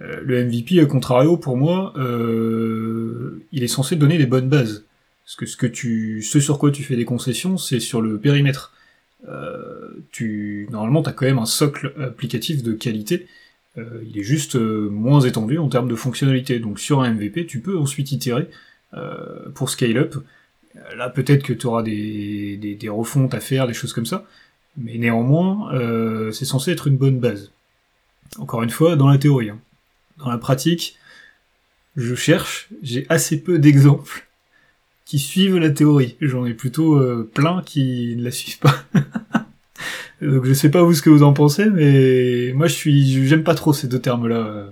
Euh, le MVP, à contrario, pour moi, euh, il est censé donner des bonnes bases. Parce que ce que tu, ce sur quoi tu fais des concessions, c'est sur le périmètre. Tu, normalement, t'as quand même un socle applicatif de qualité. Euh, il est juste euh, moins étendu en termes de fonctionnalité. Donc sur un MVP, tu peux ensuite itérer euh, pour scale up. Là, peut-être que tu auras des, des, refontes à faire, des choses comme ça. Mais néanmoins, c'est censé être une bonne base. Encore une fois, dans la théorie. Hein dans la pratique, je cherche, j'ai assez peu d'exemples qui suivent la théorie. J'en ai plutôt plein qui ne la suivent pas. <laughs> Donc je sais pas vous ce que vous en pensez, mais moi je suis, j'aime pas trop ces deux termes-là, euh,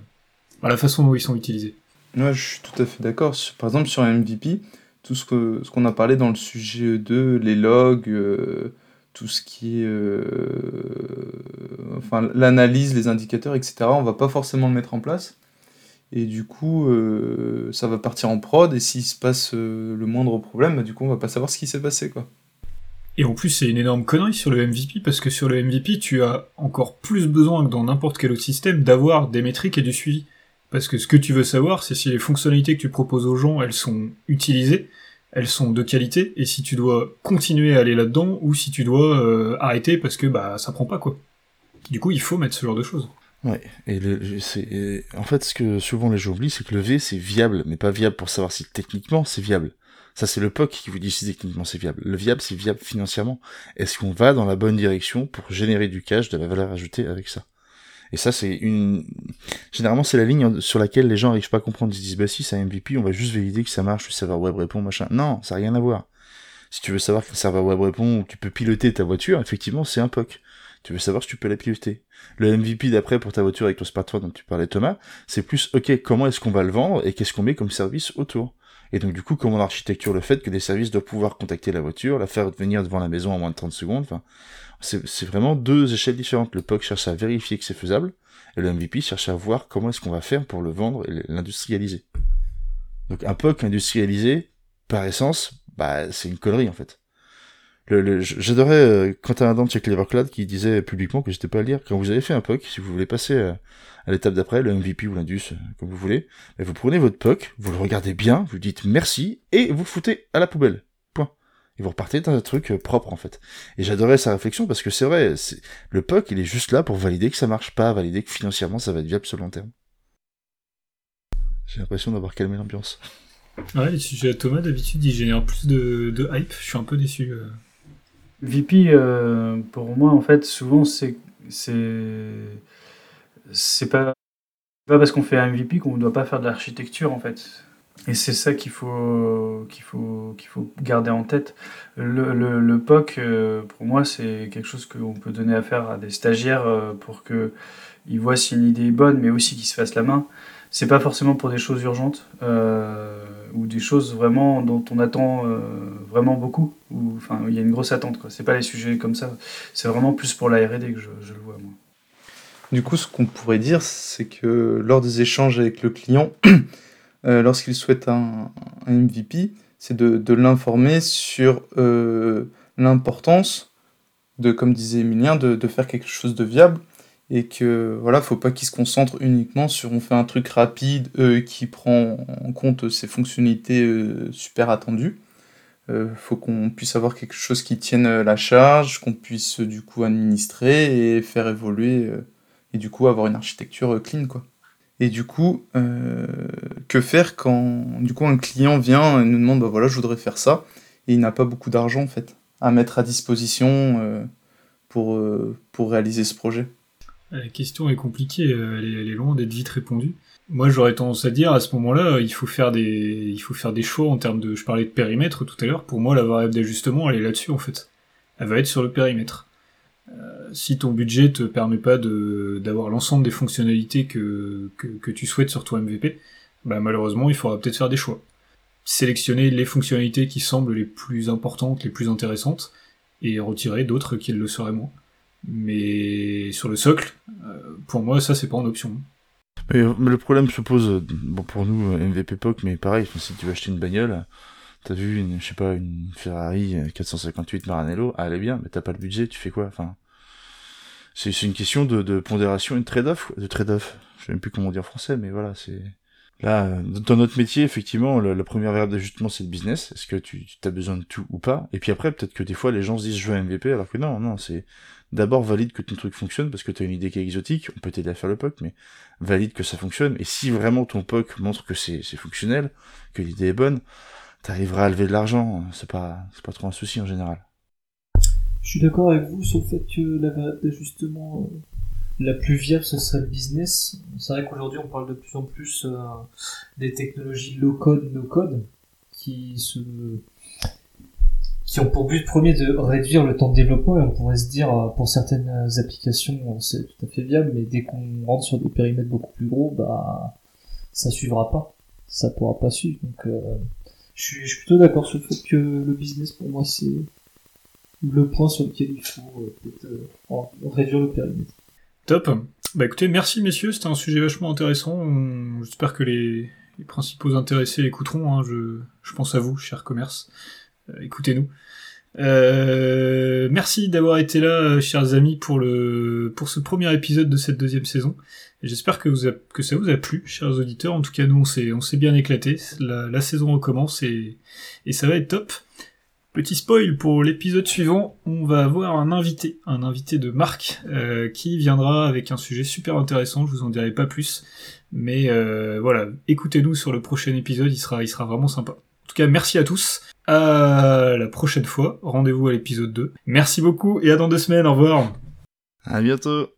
la façon dont ils sont utilisés. Moi je suis tout à fait d'accord. Par exemple sur MVP, tout ce qu'on a parlé dans le sujet 2, les logs, euh, tout ce qui est euh, enfin l'analyse, les indicateurs, etc. On va pas forcément le mettre en place. Et du coup, ça va partir en prod, et s'il se passe le moindre problème, bah, du coup, on va pas savoir ce qui s'est passé, quoi. Et en plus, c'est une énorme connerie sur le MVP, parce que sur le MVP, tu as encore plus besoin que dans n'importe quel autre système d'avoir des métriques et du suivi. Parce que ce que tu veux savoir, c'est si les fonctionnalités que tu proposes aux gens, elles sont utilisées, elles sont de qualité, et si tu dois continuer à aller là-dedans, ou si tu dois euh, arrêter parce que bah ça prend pas quoi. Du coup, il faut mettre ce genre de choses. Ouais, et, le, en fait, ce que souvent les gens oublient, c'est que le V, c'est viable, mais pas viable pour savoir si techniquement c'est viable. Ça, c'est le POC qui vous dit si techniquement c'est viable. Le viable, c'est viable financièrement. Est-ce qu'on va dans la bonne direction pour générer du cash, de la valeur ajoutée avec ça? Et ça, c'est une... Généralement, c'est la ligne sur laquelle les gens n'arrivent pas à comprendre. Ils se disent, bah si, c'est un MVP, on va juste valider que ça marche, le serveur web répond, machin. Non, ça n'a rien à voir. Si tu veux savoir le serveur web répond ou tu peux piloter ta voiture, effectivement, c'est un POC. Tu veux savoir si tu peux la piloter. Le MVP d'après pour ta voiture avec ton smartphone dont tu parlais Thomas, c'est plus ok comment est-ce qu'on va le vendre et qu'est-ce qu'on met comme service autour? Et donc du coup comment l'architecture le fait que des services doivent pouvoir contacter la voiture, la faire venir devant la maison en moins de 30 secondes. C'est vraiment deux échelles différentes. Le POC cherche à vérifier que c'est faisable et le MVP cherche à voir comment est-ce qu'on va faire pour le vendre et l'industrialiser. Donc un POC industrialisé, par essence, bah c'est une connerie en fait. J'adorais euh, Quentin Adam chez Clevercloud qui disait publiquement que j'étais pas à lire. Quand vous avez fait un POC, si vous voulez passer euh, à l'étape d'après, le MVP ou l'Indus, euh, comme vous voulez, vous prenez votre POC, vous le regardez bien, vous dites merci, et vous le foutez à la poubelle. Point. Et vous repartez dans un truc euh, propre en fait. Et j'adorais sa réflexion parce que c'est vrai, le POC il est juste là pour valider que ça marche pas, valider que financièrement ça va être viable sur le long terme. J'ai l'impression d'avoir calmé l'ambiance. Ouais, les sujets Thomas d'habitude il génère plus de, de hype, je suis un peu déçu. VP, euh, pour moi, en fait, souvent, c'est. C'est pas, pas parce qu'on fait un MVP qu'on ne doit pas faire de l'architecture, en fait. Et c'est ça qu'il faut, qu'il faut, qu'il faut garder en tête. Le, le, le POC, euh, pour moi, c'est quelque chose qu'on peut donner à faire à des stagiaires euh, pour qu'ils voient si une idée est bonne, mais aussi qu'ils se fassent la main. C'est pas forcément pour des choses urgentes ou des choses vraiment dont on attend vraiment beaucoup, ou enfin il y a une grosse attente. Quoi. C'est pas les sujets comme ça. C'est vraiment plus pour la R&D que je, le vois moi. Du coup, ce qu'on pourrait dire, c'est que lors des échanges avec le client, <clears throat> euh, lorsqu'il souhaite un, MVP, c'est de, l'informer sur euh, l'importance de, comme disait Emilien, de, faire quelque chose de viable et que voilà, faut pas qu'il se concentre uniquement sur on fait un truc rapide euh, qui prend en compte ses fonctionnalités super attendues, euh, faut qu'on puisse avoir quelque chose qui tienne euh, la charge, qu'on puisse euh, du coup administrer et faire évoluer et du coup avoir une architecture clean quoi. Et du coup, que faire quand du coup un client vient et nous demande bah voilà je voudrais faire ça et il n'a pas beaucoup d'argent en fait à mettre à disposition pour, pour réaliser ce projet. La question est compliquée, elle est, elle est loin d'être vite répondue. Moi, j'aurais tendance à dire à ce moment-là, il faut faire des, il faut faire des choix en termes de, je parlais de périmètre tout à l'heure. Pour moi, la variable d'ajustement, elle est là-dessus en fait. Elle va être sur le périmètre. Euh, si ton budget te permet pas de d'avoir l'ensemble des fonctionnalités que, que, que tu souhaites sur ton MVP, bah malheureusement, il faudra peut-être faire des choix. Sélectionner les fonctionnalités qui semblent les plus importantes, les plus intéressantes, et retirer d'autres qui le seraient moins. Mais sur le socle, euh, pour moi, ça c'est pas en option. Mais, le problème se pose, euh, bon pour nous, euh, MVP POC, mais pareil, si tu veux acheter une bagnole, t'as vu, une, je sais pas, une Ferrari 458 euh, Maranello, ah, elle est bien, mais t'as pas le budget, tu fais quoi Enfin, c'est une question de, de pondération, une trade-off, de trade-off. Je sais même plus comment dire français, mais voilà, c'est Là, dans notre métier, effectivement, la, première variable d'ajustement, c'est le business. Est-ce que tu, tu as besoin de tout ou pas? Et puis après, peut-être que des fois, les gens se disent je veux un MVP, alors que non, non, c'est d'abord valide que ton truc fonctionne, parce que tu as une idée qui est exotique, on peut t'aider à faire le POC, mais valide que ça fonctionne. Et si vraiment ton POC montre que c'est fonctionnel, que l'idée est bonne, t'arriveras à lever de l'argent. C'est pas, pas trop un souci en général. Je suis d'accord avec vous sur le fait que la variable d'ajustement la plus viable, ce serait le business. C'est vrai qu'aujourd'hui, on parle de plus en plus euh, des technologies low-code, no-code, qui se qui ont pour but premier de réduire le temps de développement. Et on pourrait se dire euh, pour certaines applications c'est tout à fait viable mais dès qu'on rentre sur des périmètres beaucoup plus gros bah ça suivra pas. Ça pourra pas suivre. Donc euh, je, suis, je suis plutôt d'accord sur le fait que le business pour moi c'est le point sur lequel il faut peut-être réduire le périmètre Top. Bah écoutez, merci messieurs, c'était un sujet vachement intéressant. J'espère que les, principaux intéressés l'écouteront. Hein. Je, pense à vous, cher commerce. Euh, écoutez-nous. Euh, merci d'avoir été là, chers amis, pour le pour ce premier épisode de cette deuxième saison. J'espère que, ça vous a plu, chers auditeurs. En tout cas, nous, on s'est on s'est bien éclaté. La, saison recommence et ça va être top. Petit spoil pour l'épisode suivant, on va avoir un invité, un invité de Marc, euh, qui viendra avec un sujet super intéressant, je vous en dirai pas plus, mais euh, voilà, écoutez-nous sur le prochain épisode, il sera, il sera vraiment sympa. En tout cas, merci à tous, à la prochaine fois, rendez-vous à l'épisode 2. Merci beaucoup et à dans deux semaines, au revoir. À bientôt